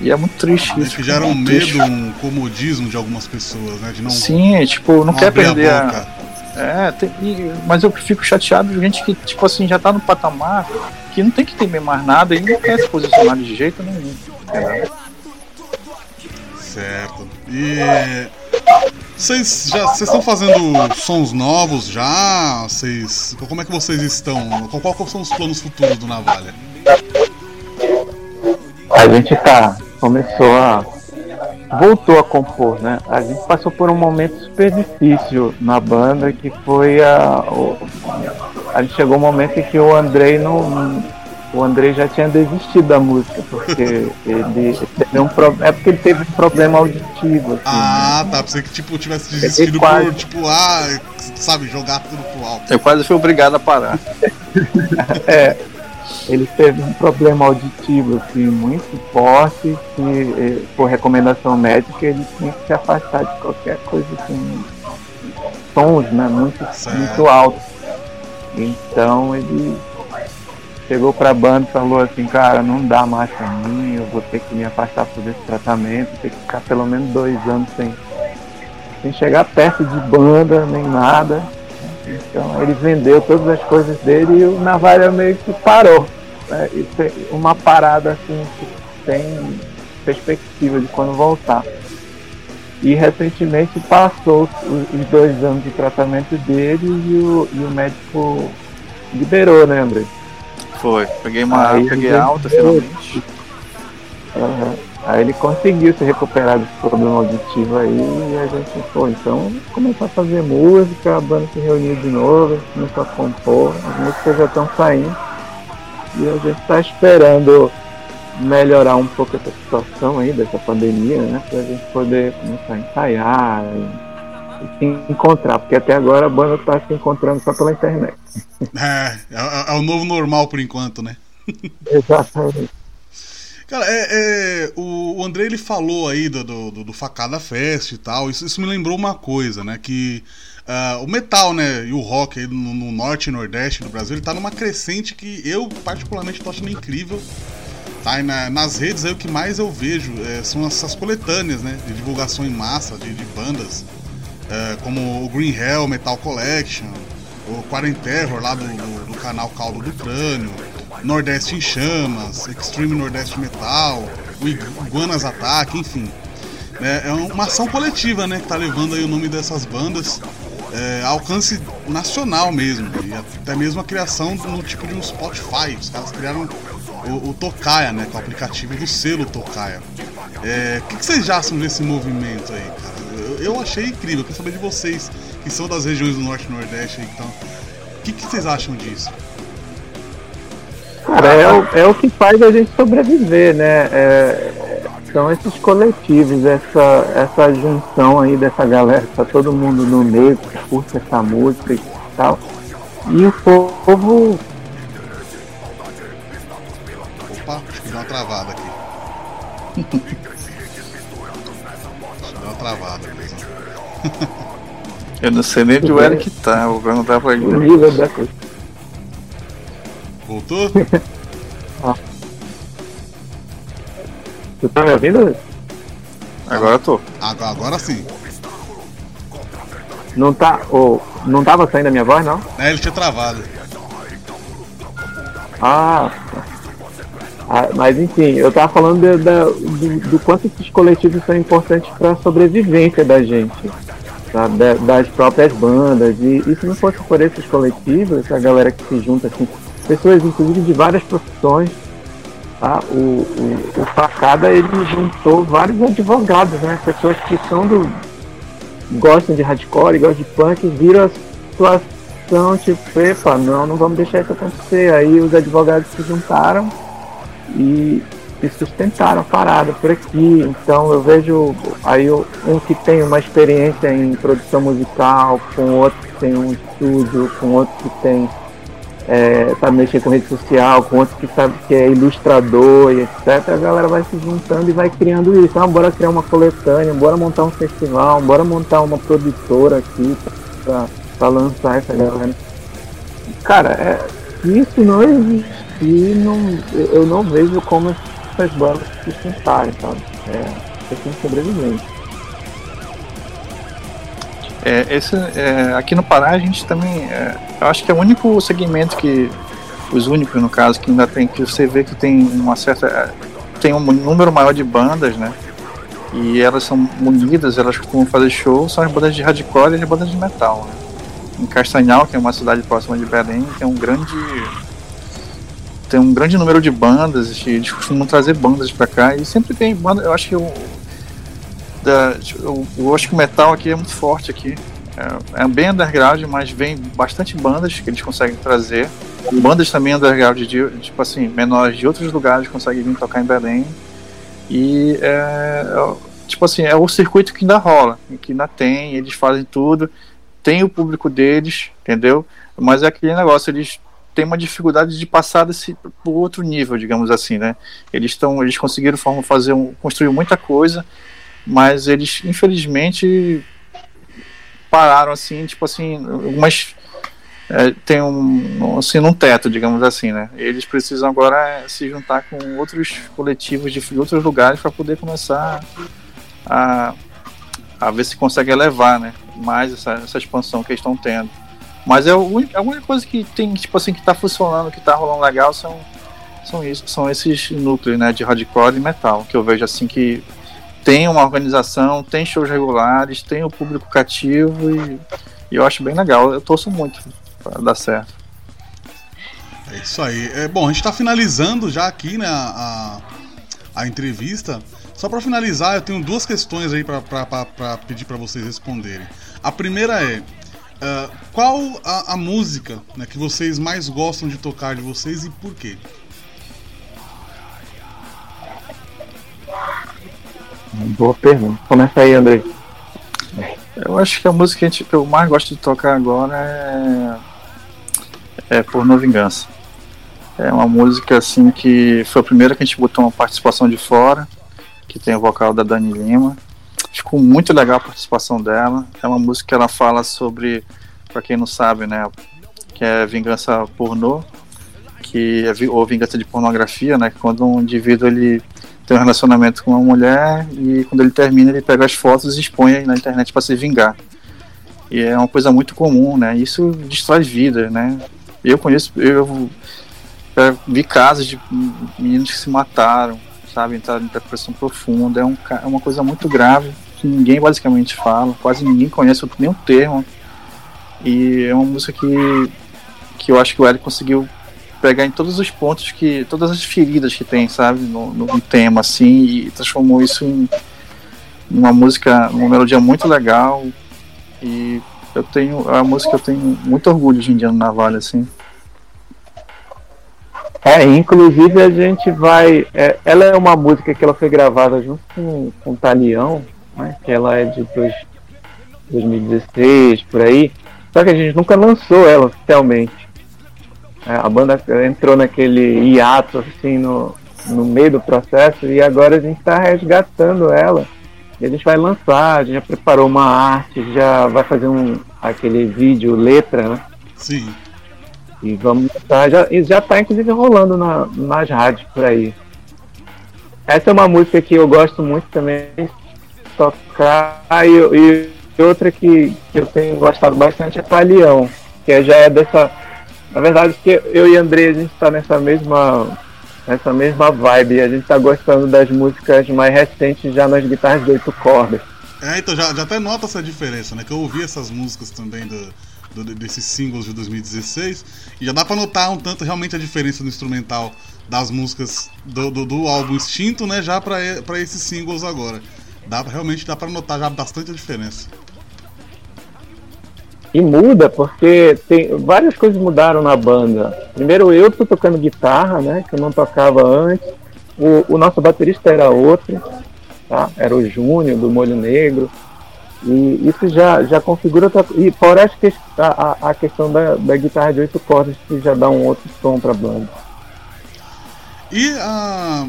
e é muito triste isso. Que gera um medo, um comodismo de algumas pessoas, né? De não, Sim, é, tipo, não, não quer perder a, a é, tem, mas eu fico chateado de gente que, tipo assim, já tá no patamar que não tem que temer mais nada e não quer se posicionar de jeito nenhum. Certo. E vocês já vocês estão fazendo sons novos já? Vocês como é que vocês estão? Qual, qual são os planos futuros do Navalha? A gente tá começou a voltou a compor, né? A gente passou por um momento super difícil na banda que foi a. O, a gente chegou um momento em que o Andrei não. O Andrei já tinha desistido da música, porque [LAUGHS] ele teve um pro, É porque ele teve um problema auditivo. Assim, ah, né? tá. Pensei que tipo, tivesse desistido quase... por, tipo, ah, sabe, jogar tudo pro alto. Eu quase fui obrigado a parar. [LAUGHS] é. ele teve um problema auditivo assim, muito forte, que eh, por recomendação médica ele tinha que se afastar de qualquer coisa assim, sons né, muito, muito altos. Então ele chegou pra banda e falou assim, cara, não dá mais pra mim, eu vou ter que me afastar por esse tratamento, ter que ficar pelo menos dois anos sem, sem chegar perto de banda nem nada. Então ele vendeu todas as coisas dele e o Navalha meio que parou. Né? Uma parada assim tem perspectiva de quando voltar. E recentemente passou os, os dois anos de tratamento dele e o, e o médico liberou, né, André? Foi, peguei uma Aí peguei alta finalmente. Uhum. Aí ele conseguiu se recuperar desse problema auditivo aí e a gente, pô, então começou a fazer música, a banda se reuniu de novo, começou a compor, as músicas já estão saindo e a gente está esperando melhorar um pouco essa situação aí dessa pandemia, né? Pra gente poder começar a ensaiar e se encontrar, porque até agora a banda está se encontrando só pela internet. [LAUGHS] É, é, é o novo normal por enquanto, né? [LAUGHS] Exatamente. Cara, é, é, o, André ele falou aí do, do, do Facada Fest e tal. Isso, isso me lembrou uma coisa, né? Que uh, o metal, né? E o rock aí no, no, norte e nordeste do Brasil, ele tá numa crescente que eu particularmente tô achando incrível. Tá? E na, nas redes aí o que mais eu vejo é, são essas coletâneas, né? De divulgação em massa de, de bandas. É, como o Green Hell Metal Collection, o Quarenterror lá do, do, canal Caldo do Crânio Nordeste em Chamas, Extreme Nordeste Metal, o Iguanas Ataque, enfim. É, é uma ação coletiva, né, que tá levando aí o nome dessas bandas é, alcance nacional mesmo. E até mesmo a criação no tipo de um Spotify. Os caras criaram o, o né, é o aplicativo do selo Tocaia. É, o que, que vocês acham desse movimento aí, cara? Eu, eu achei incrível, eu quero saber de vocês, que são das regiões do Norte e Nordeste, então. O que, que vocês acham disso? Cara, é o, é o que faz a gente sobreviver, né? É, são esses coletivos, essa, essa junção aí dessa galera, tá todo mundo no meio, que curte essa música e tal. E o povo. Opa, acho que deu uma travada aqui. acho que deu uma travada aqui. [LAUGHS] Eu não sei nem onde o Eric tá, o não tava aí. O nível da coisa. Voltou? [LAUGHS] Tu tá me ouvindo? Agora eu tô. Agora, agora sim. Não tá. Oh, não tava saindo a minha voz, não? É, ele tinha travado. Ah, ah, mas enfim, eu tava falando de, de, do, do, quanto esses coletivos são importantes para a sobrevivência da gente, sabe? das próprias bandas. E, e se não fosse por esses coletivos, essa galera que se junta assim, pessoas inclusive de várias profissões. Tá? O, o, o Facada ele juntou vários advogados, né? Pessoas que são do. gostam de hardcore, gostam de punk, viram a situação, tipo, epa, não, não vamos deixar isso acontecer. Aí os advogados se juntaram e, e sustentaram a parada por aqui. Então eu vejo aí um que tem uma experiência em produção musical, com outro que tem um estúdio, com outro que tem é, sabe mexer com rede social, com outros que sabe que é ilustrador e etc. A galera vai se juntando e vai criando isso. Ah, bora criar uma coletânea, bora montar um festival, bora montar uma produtora aqui para lançar essa galera. Cara, é, isso não existe, não, eu não vejo como essas bandas se sustentarem, sabe? É questão de sobrevivência. É, esse, é, aqui no Pará a gente também. É, eu acho que é o único segmento que. Os únicos no caso, que ainda tem que você vê que tem uma certa. É, tem um número maior de bandas, né? E elas são unidas, elas costumam fazer show, são as bandas de hardcore e as bandas de metal. Né? Em Castanhal, que é uma cidade próxima de Belém, tem um grande. Tem um grande número de bandas, eles costumam trazer bandas pra cá e sempre tem banda. Eu acho que o, da, eu, eu acho que o metal aqui é muito forte aqui. É, é, bem underground, mas vem bastante bandas que eles conseguem trazer. Bandas também underground, de, tipo assim, menores de outros lugares conseguem vir tocar em Belém. E é, é, tipo assim, é o circuito que ainda rola, que ainda tem, eles fazem tudo, tem o público deles, entendeu? Mas é aquele negócio, eles têm uma dificuldade de passar desse para outro nível, digamos assim, né? Eles estão, eles conseguiram fazer um, construir muita coisa, mas eles infelizmente pararam assim, tipo assim, algumas é, tem um assim num teto, digamos assim, né? Eles precisam agora se juntar com outros coletivos de outros lugares para poder começar a, a ver se consegue elevar, né? Mais essa, essa expansão que eles estão tendo. Mas é a única coisa que tem, tipo assim, que tá funcionando, que tá rolando legal são, são, isso, são esses núcleos, né, de hardcore e metal, que eu vejo assim que tem uma organização, tem shows regulares, tem o público cativo e, e eu acho bem legal. Eu torço muito para dar certo. É isso aí. É, bom, a gente está finalizando já aqui né, a, a entrevista. Só para finalizar, eu tenho duas questões aí para pedir para vocês responderem. A primeira é: Uh, qual a, a música né, que vocês mais gostam de tocar de vocês e por quê? Boa pergunta. Começa aí, André. Eu acho que a música que, a gente, que eu mais gosto de tocar agora é, é Porno Vingança. É uma música assim que foi a primeira que a gente botou uma participação de fora, que tem o vocal da Dani Lima. Ficou muito legal a participação dela. É uma música que ela fala sobre, para quem não sabe, né, que é vingança pornô, que é ou vingança de pornografia, né, quando um indivíduo ele tem um relacionamento com uma mulher e quando ele termina ele pega as fotos e expõe na internet para se vingar. E é uma coisa muito comum, né? Isso destrói vidas, né? Eu conheço, eu vi casos de meninos que se mataram, sabe, entraram em depressão profunda. É, um, é uma coisa muito grave que ninguém basicamente fala, quase ninguém conhece nenhum termo. E é uma música que, que eu acho que o Eric conseguiu pegar em todos os pontos que. todas as feridas que tem, sabe, no, no tema, assim, e transformou isso em uma música, uma melodia muito legal. E eu tenho. A música eu tenho muito orgulho de Indiano Navalha, assim. É, inclusive a gente vai. É, ela é uma música que ela foi gravada junto com, com o Talião, né, que ela é de dois, 2016, por aí. Só que a gente nunca lançou ela oficialmente. É, a banda entrou naquele hiato assim no, no meio do processo e agora a gente está resgatando ela. E a gente vai lançar, a gente já preparou uma arte, já vai fazer um aquele vídeo letra, né? Sim. E vamos estar, já, já tá inclusive rolando na, nas rádios por aí. Essa é uma música que eu gosto muito também, tocar. E, e outra que, que eu tenho gostado bastante é Palião, que já é dessa. Na verdade, que eu e André a gente está nessa mesma nessa mesma vibe. A gente está gostando das músicas mais recentes já nas guitarras de oito cordas. É, então já, já até nota essa diferença, né? Que eu ouvi essas músicas também do, do desses singles de 2016 e já dá para notar um tanto realmente a diferença no instrumental das músicas do, do, do álbum Instinto, né? Já para esses singles agora dá realmente dá para notar já bastante a diferença. E muda porque tem várias coisas mudaram na banda. Primeiro eu tô tocando guitarra, né, que eu não tocava antes. O, o nosso baterista era outro, tá? Era o Júnior do Molho Negro. E isso já, já configura e acho que a, a, questão da, da guitarra de oito cordas que já dá um outro som para a banda. E a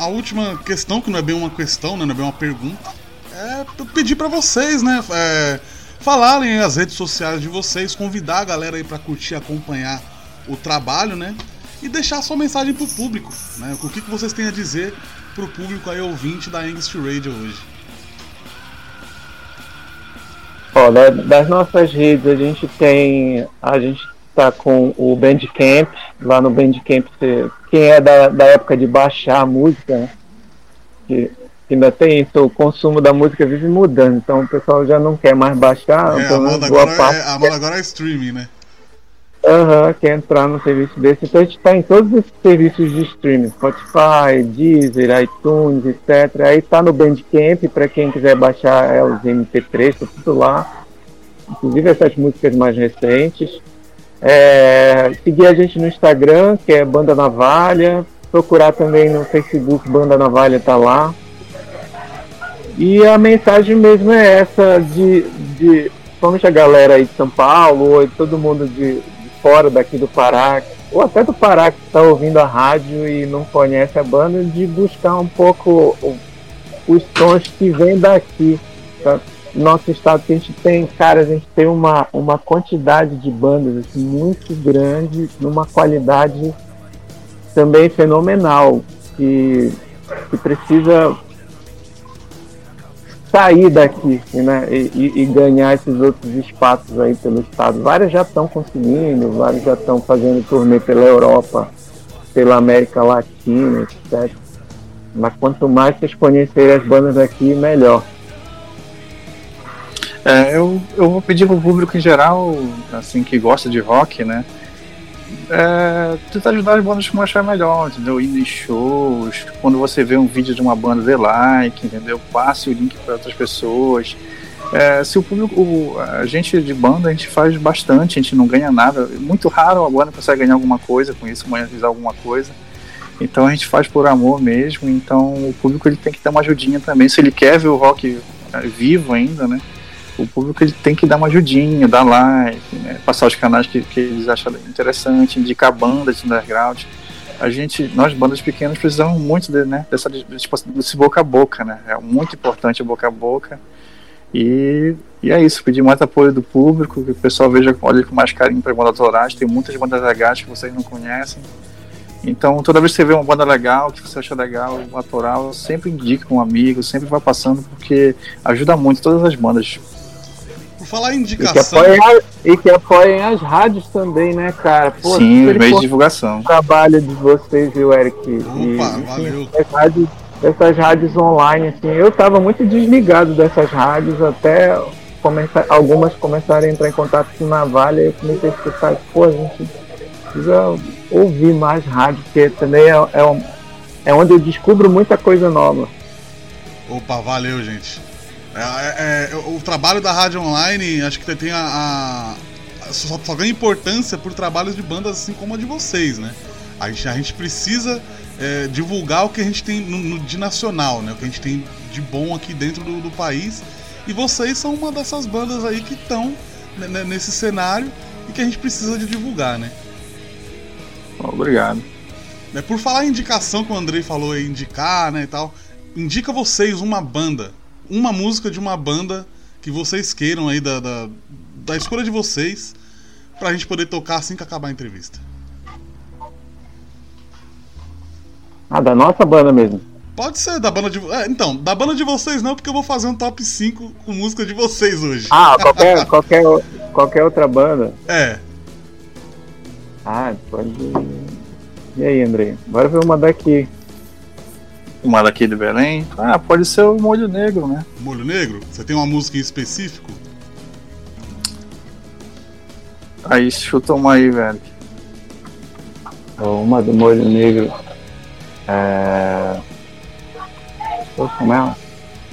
a última questão, que não é bem uma questão, né, não é bem uma pergunta, é pedir para vocês, né, é, falarem as redes sociais de vocês, convidar a galera aí para curtir, acompanhar o trabalho, né, e deixar sua mensagem pro público, né, o que, que vocês têm a dizer pro público aí ouvinte da Angst Radio hoje. Ó, das nossas redes a gente tem, a gente tá com o Bandcamp, lá no Bandcamp quem é da, da época de baixar a música, né? Ainda tem isso, o consumo da música vive mudando, então o pessoal já não quer mais baixar. É, então a moda agora, é, a moda agora é streaming, né? Aham, uhum, quer entrar no serviço desse. Então a gente está em todos esses serviços de streaming, Spotify, Deezer, iTunes, etc. Aí tá no Bandcamp, para quem quiser baixar é, os MP3, tá tudo lá. Inclusive essas músicas mais recentes. É, seguir a gente no Instagram, que é Banda Navalha. Procurar também no Facebook, Banda Navalha tá lá. E a mensagem mesmo é essa de, de principalmente a galera aí de São Paulo, ou todo mundo de, de fora daqui do Pará, ou até do Pará que está ouvindo a rádio e não conhece a banda, de buscar um pouco os sons que vêm daqui. Tá? Nosso estado que a gente tem, cara, a gente tem uma, uma quantidade de bandas assim, muito grande, numa qualidade também fenomenal, que, que precisa sair daqui né, e, e, ganhar esses outros espaços aí pelo estado. Várias já estão conseguindo, várias já estão fazendo turnê pela Europa, pela América Latina, etc. Mas quanto mais vocês conhecerem as bandas aqui, melhor. É, eu, eu vou pedir pro público em geral, assim, que gosta de rock, né? É, tentar ajudar as bandas a achar melhor, entendeu? Indo em shows, quando você vê um vídeo de uma banda, dê like, entendeu? Passe o link para outras pessoas. É, se o público, a gente de banda, a gente faz bastante, a gente não ganha nada. Muito raro a banda consegue ganhar alguma coisa com isso, monetizar alguma coisa. Então a gente faz por amor mesmo. Então o público ele tem que dar uma ajudinha também. Se ele quer ver o rock é, vivo ainda, né? O público tem que dar uma ajudinha, dar like, né, passar os canais que, que eles acham interessante, indicar bandas de underground. A gente, nós bandas pequenas precisamos muito de, né, dessa, desse boca a boca, né? É muito importante o boca a boca. E, e é isso, pedir mais apoio do público, que o pessoal veja, olhe com mais carinho para bandas autorais. Tem muitas bandas legais que vocês não conhecem. Então, toda vez que você vê uma banda legal, que você acha legal, um autoral, sempre indica com um amigo, sempre vai passando, porque ajuda muito todas as bandas falar em indicação. E que, apoiem, e que apoiem as rádios também, né, cara? Pô, Sim, os meios de divulgação. O trabalho de vocês, viu, Eric? Opa, e, valeu. Essas rádios, essas rádios online, assim, eu tava muito desligado dessas rádios até começar, algumas começaram a entrar em contato com Navalha e eu comecei a escutar, pô, a gente precisa ouvir mais rádio, porque também é, é, é onde eu descubro muita coisa nova. Opa, valeu, gente. É, é, é, o trabalho da rádio online, acho que tem a. a só, só, ganha importância por trabalhos de bandas assim como a de vocês, né? A gente, a gente precisa é, divulgar o que a gente tem no, no, de nacional, né? O que a gente tem de bom aqui dentro do, do país. E vocês são uma dessas bandas aí que estão nesse cenário e que a gente precisa de divulgar, né? Obrigado. É, por falar em indicação que o Andrei falou aí, indicar, né, e tal, indica vocês uma banda uma música de uma banda que vocês queiram aí, da, da, da escolha de vocês, pra gente poder tocar assim que acabar a entrevista. Ah, da nossa banda mesmo. Pode ser da banda de. É, então, da banda de vocês não, porque eu vou fazer um top 5 com música de vocês hoje. Ah, qualquer, [LAUGHS] qualquer, qualquer outra banda. É. Ah, pode. E aí, André? Agora eu vou mandar aqui uma daqui de Belém. Ah, pode ser o Molho Negro, né? Molho Negro? Você tem uma música em específico? Aí chuta uma aí, velho. Uma do Molho Negro. É. Como é?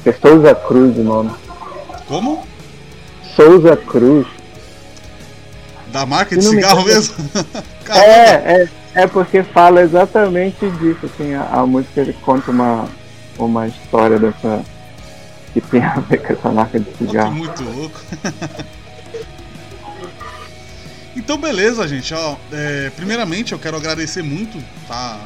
É Souza Cruz o nome. Como? Souza Cruz. Da marca de cigarro mesmo? [LAUGHS] é, é. É porque fala exatamente disso, assim, a, a música ele conta uma, uma história dessa. que tem a ver com essa marca de cigarro. muito louco. então beleza, gente. Ó, é, primeiramente eu quero agradecer muito tá,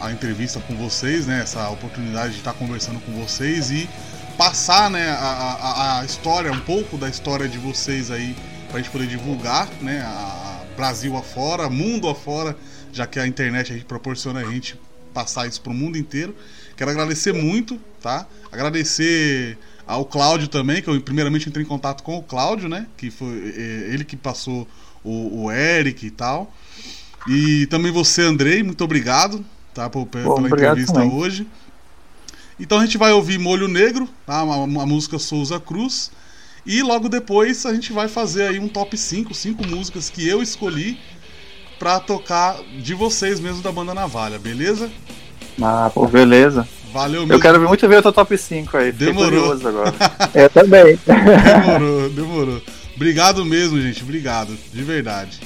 a, a entrevista com vocês, né? Essa oportunidade de estar conversando com vocês e passar né, a, a, a história, um pouco da história de vocês aí, pra gente poder divulgar, né? A, Brasil afora, mundo afora já que a internet a gente proporciona a gente passar isso para o mundo inteiro. Quero agradecer muito, tá? Agradecer ao Cláudio também, que eu primeiramente entrei em contato com o Cláudio, né? Que foi é, ele que passou o, o Eric e tal. E também você, Andrei, muito obrigado, tá? Por, pela entrevista também. hoje. Então a gente vai ouvir Molho Negro, tá? Uma, uma, música Souza Cruz. E logo depois a gente vai fazer aí um top 5, cinco músicas que eu escolhi pra tocar de vocês mesmo da banda Navalha, beleza? Ah, pô, beleza. Valeu mesmo. Eu quero muito ver o teu top 5 aí. Demorou. agora. [LAUGHS] Eu também. Demorou, demorou. Obrigado mesmo, gente. Obrigado. De verdade.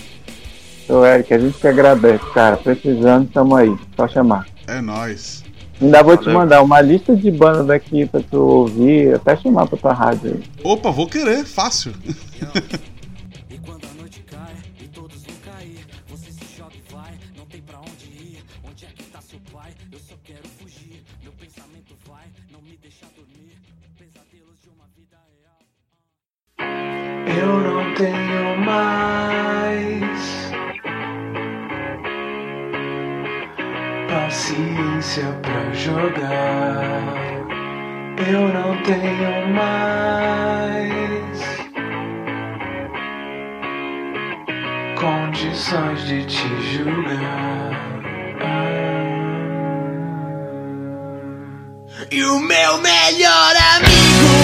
Ô, Eric, a gente que agradece, cara. Precisando, tamo aí. Só chamar. É nóis. Ainda vou Valeu. te mandar uma lista de bandas daqui pra tu ouvir, até chamar pra tua rádio aí. Opa, vou querer, fácil. [LAUGHS] tenho mais paciência pra jogar. Eu não tenho mais condições de te julgar. Ah. E o meu melhor amigo.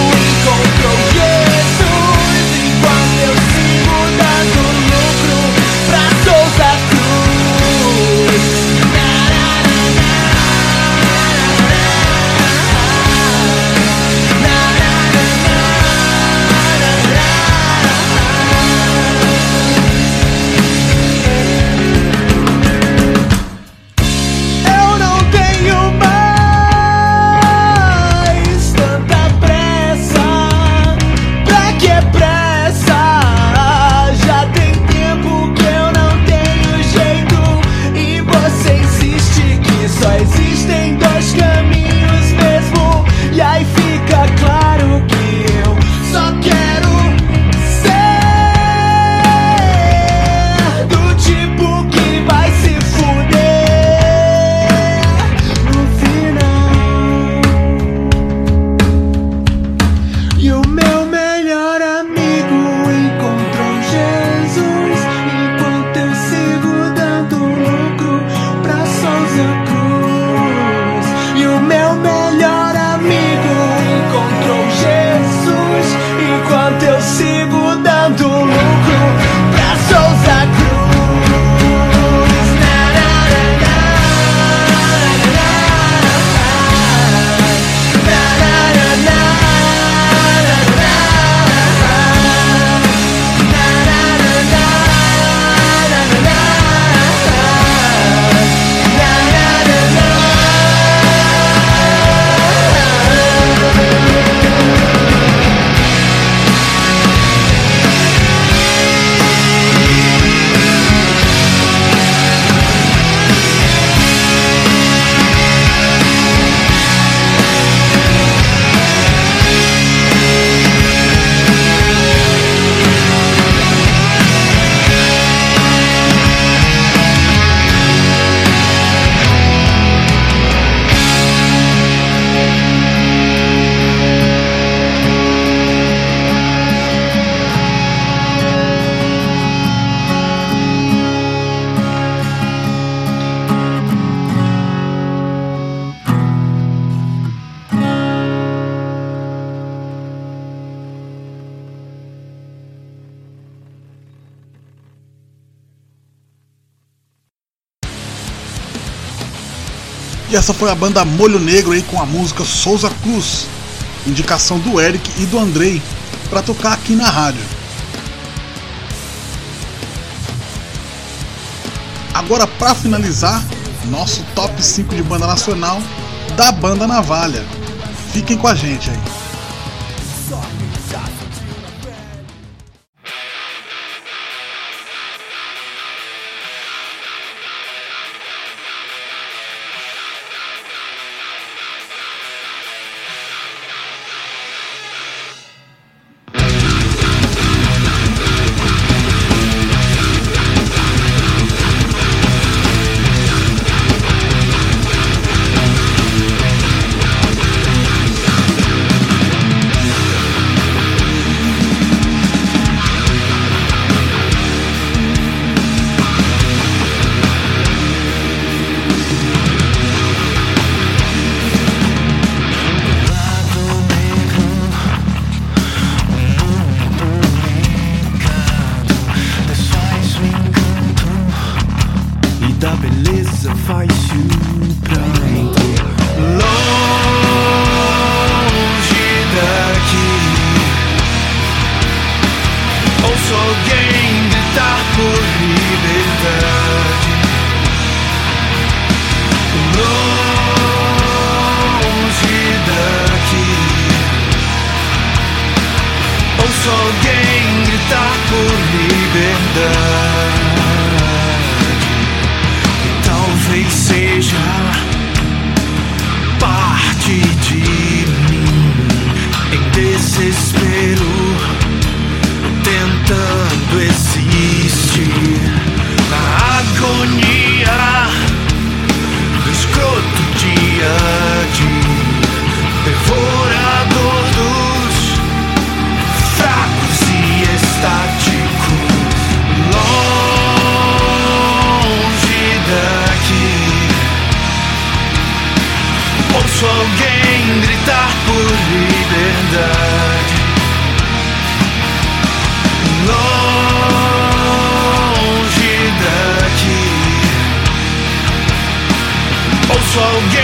essa foi a banda Molho Negro aí com a música Souza Cruz, indicação do Eric e do Andrei para tocar aqui na rádio. Agora para finalizar, nosso top 5 de banda nacional da banda Navalha. Fiquem com a gente aí. slow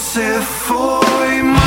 você foi mais.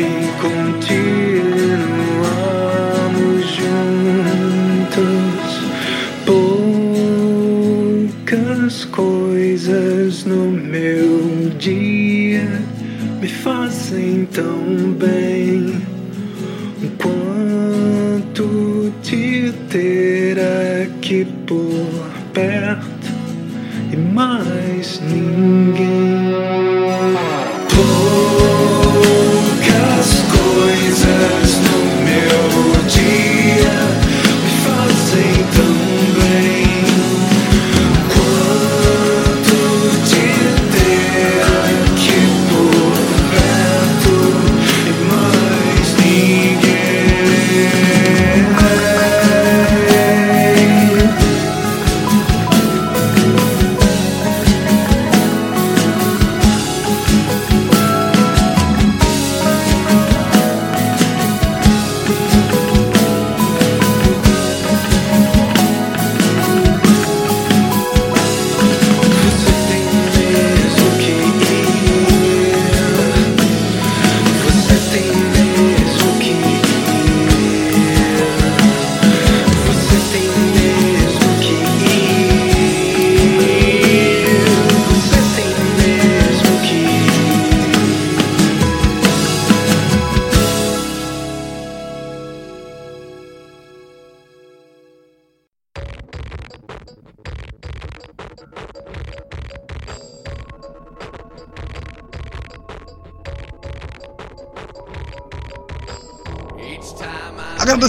Em continuarmos juntos. Poucas coisas no meu dia me fazem tão bem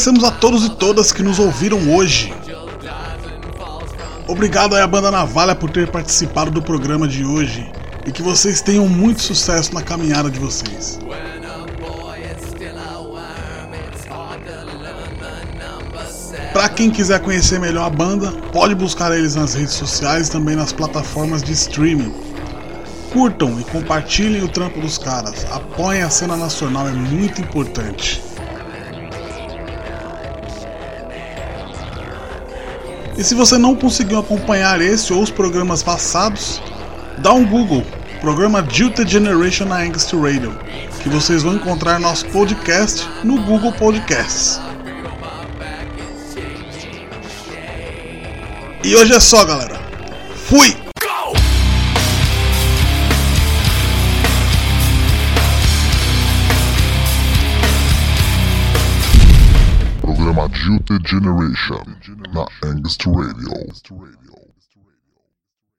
Agradecemos a todos e todas que nos ouviram hoje. Obrigado aí à Banda Navalha por ter participado do programa de hoje e que vocês tenham muito sucesso na caminhada de vocês. Para quem quiser conhecer melhor a banda, pode buscar eles nas redes sociais e também nas plataformas de streaming. Curtam e compartilhem o trampo dos caras. Apoiem a cena nacional, é muito importante. E se você não conseguiu acompanhar esse ou os programas passados, dá um Google, programa Jilted Generation na Angst Radio, que vocês vão encontrar nosso podcast no Google Podcasts. E hoje é só, galera. Fui! Mr. Radio. Mr. Radio.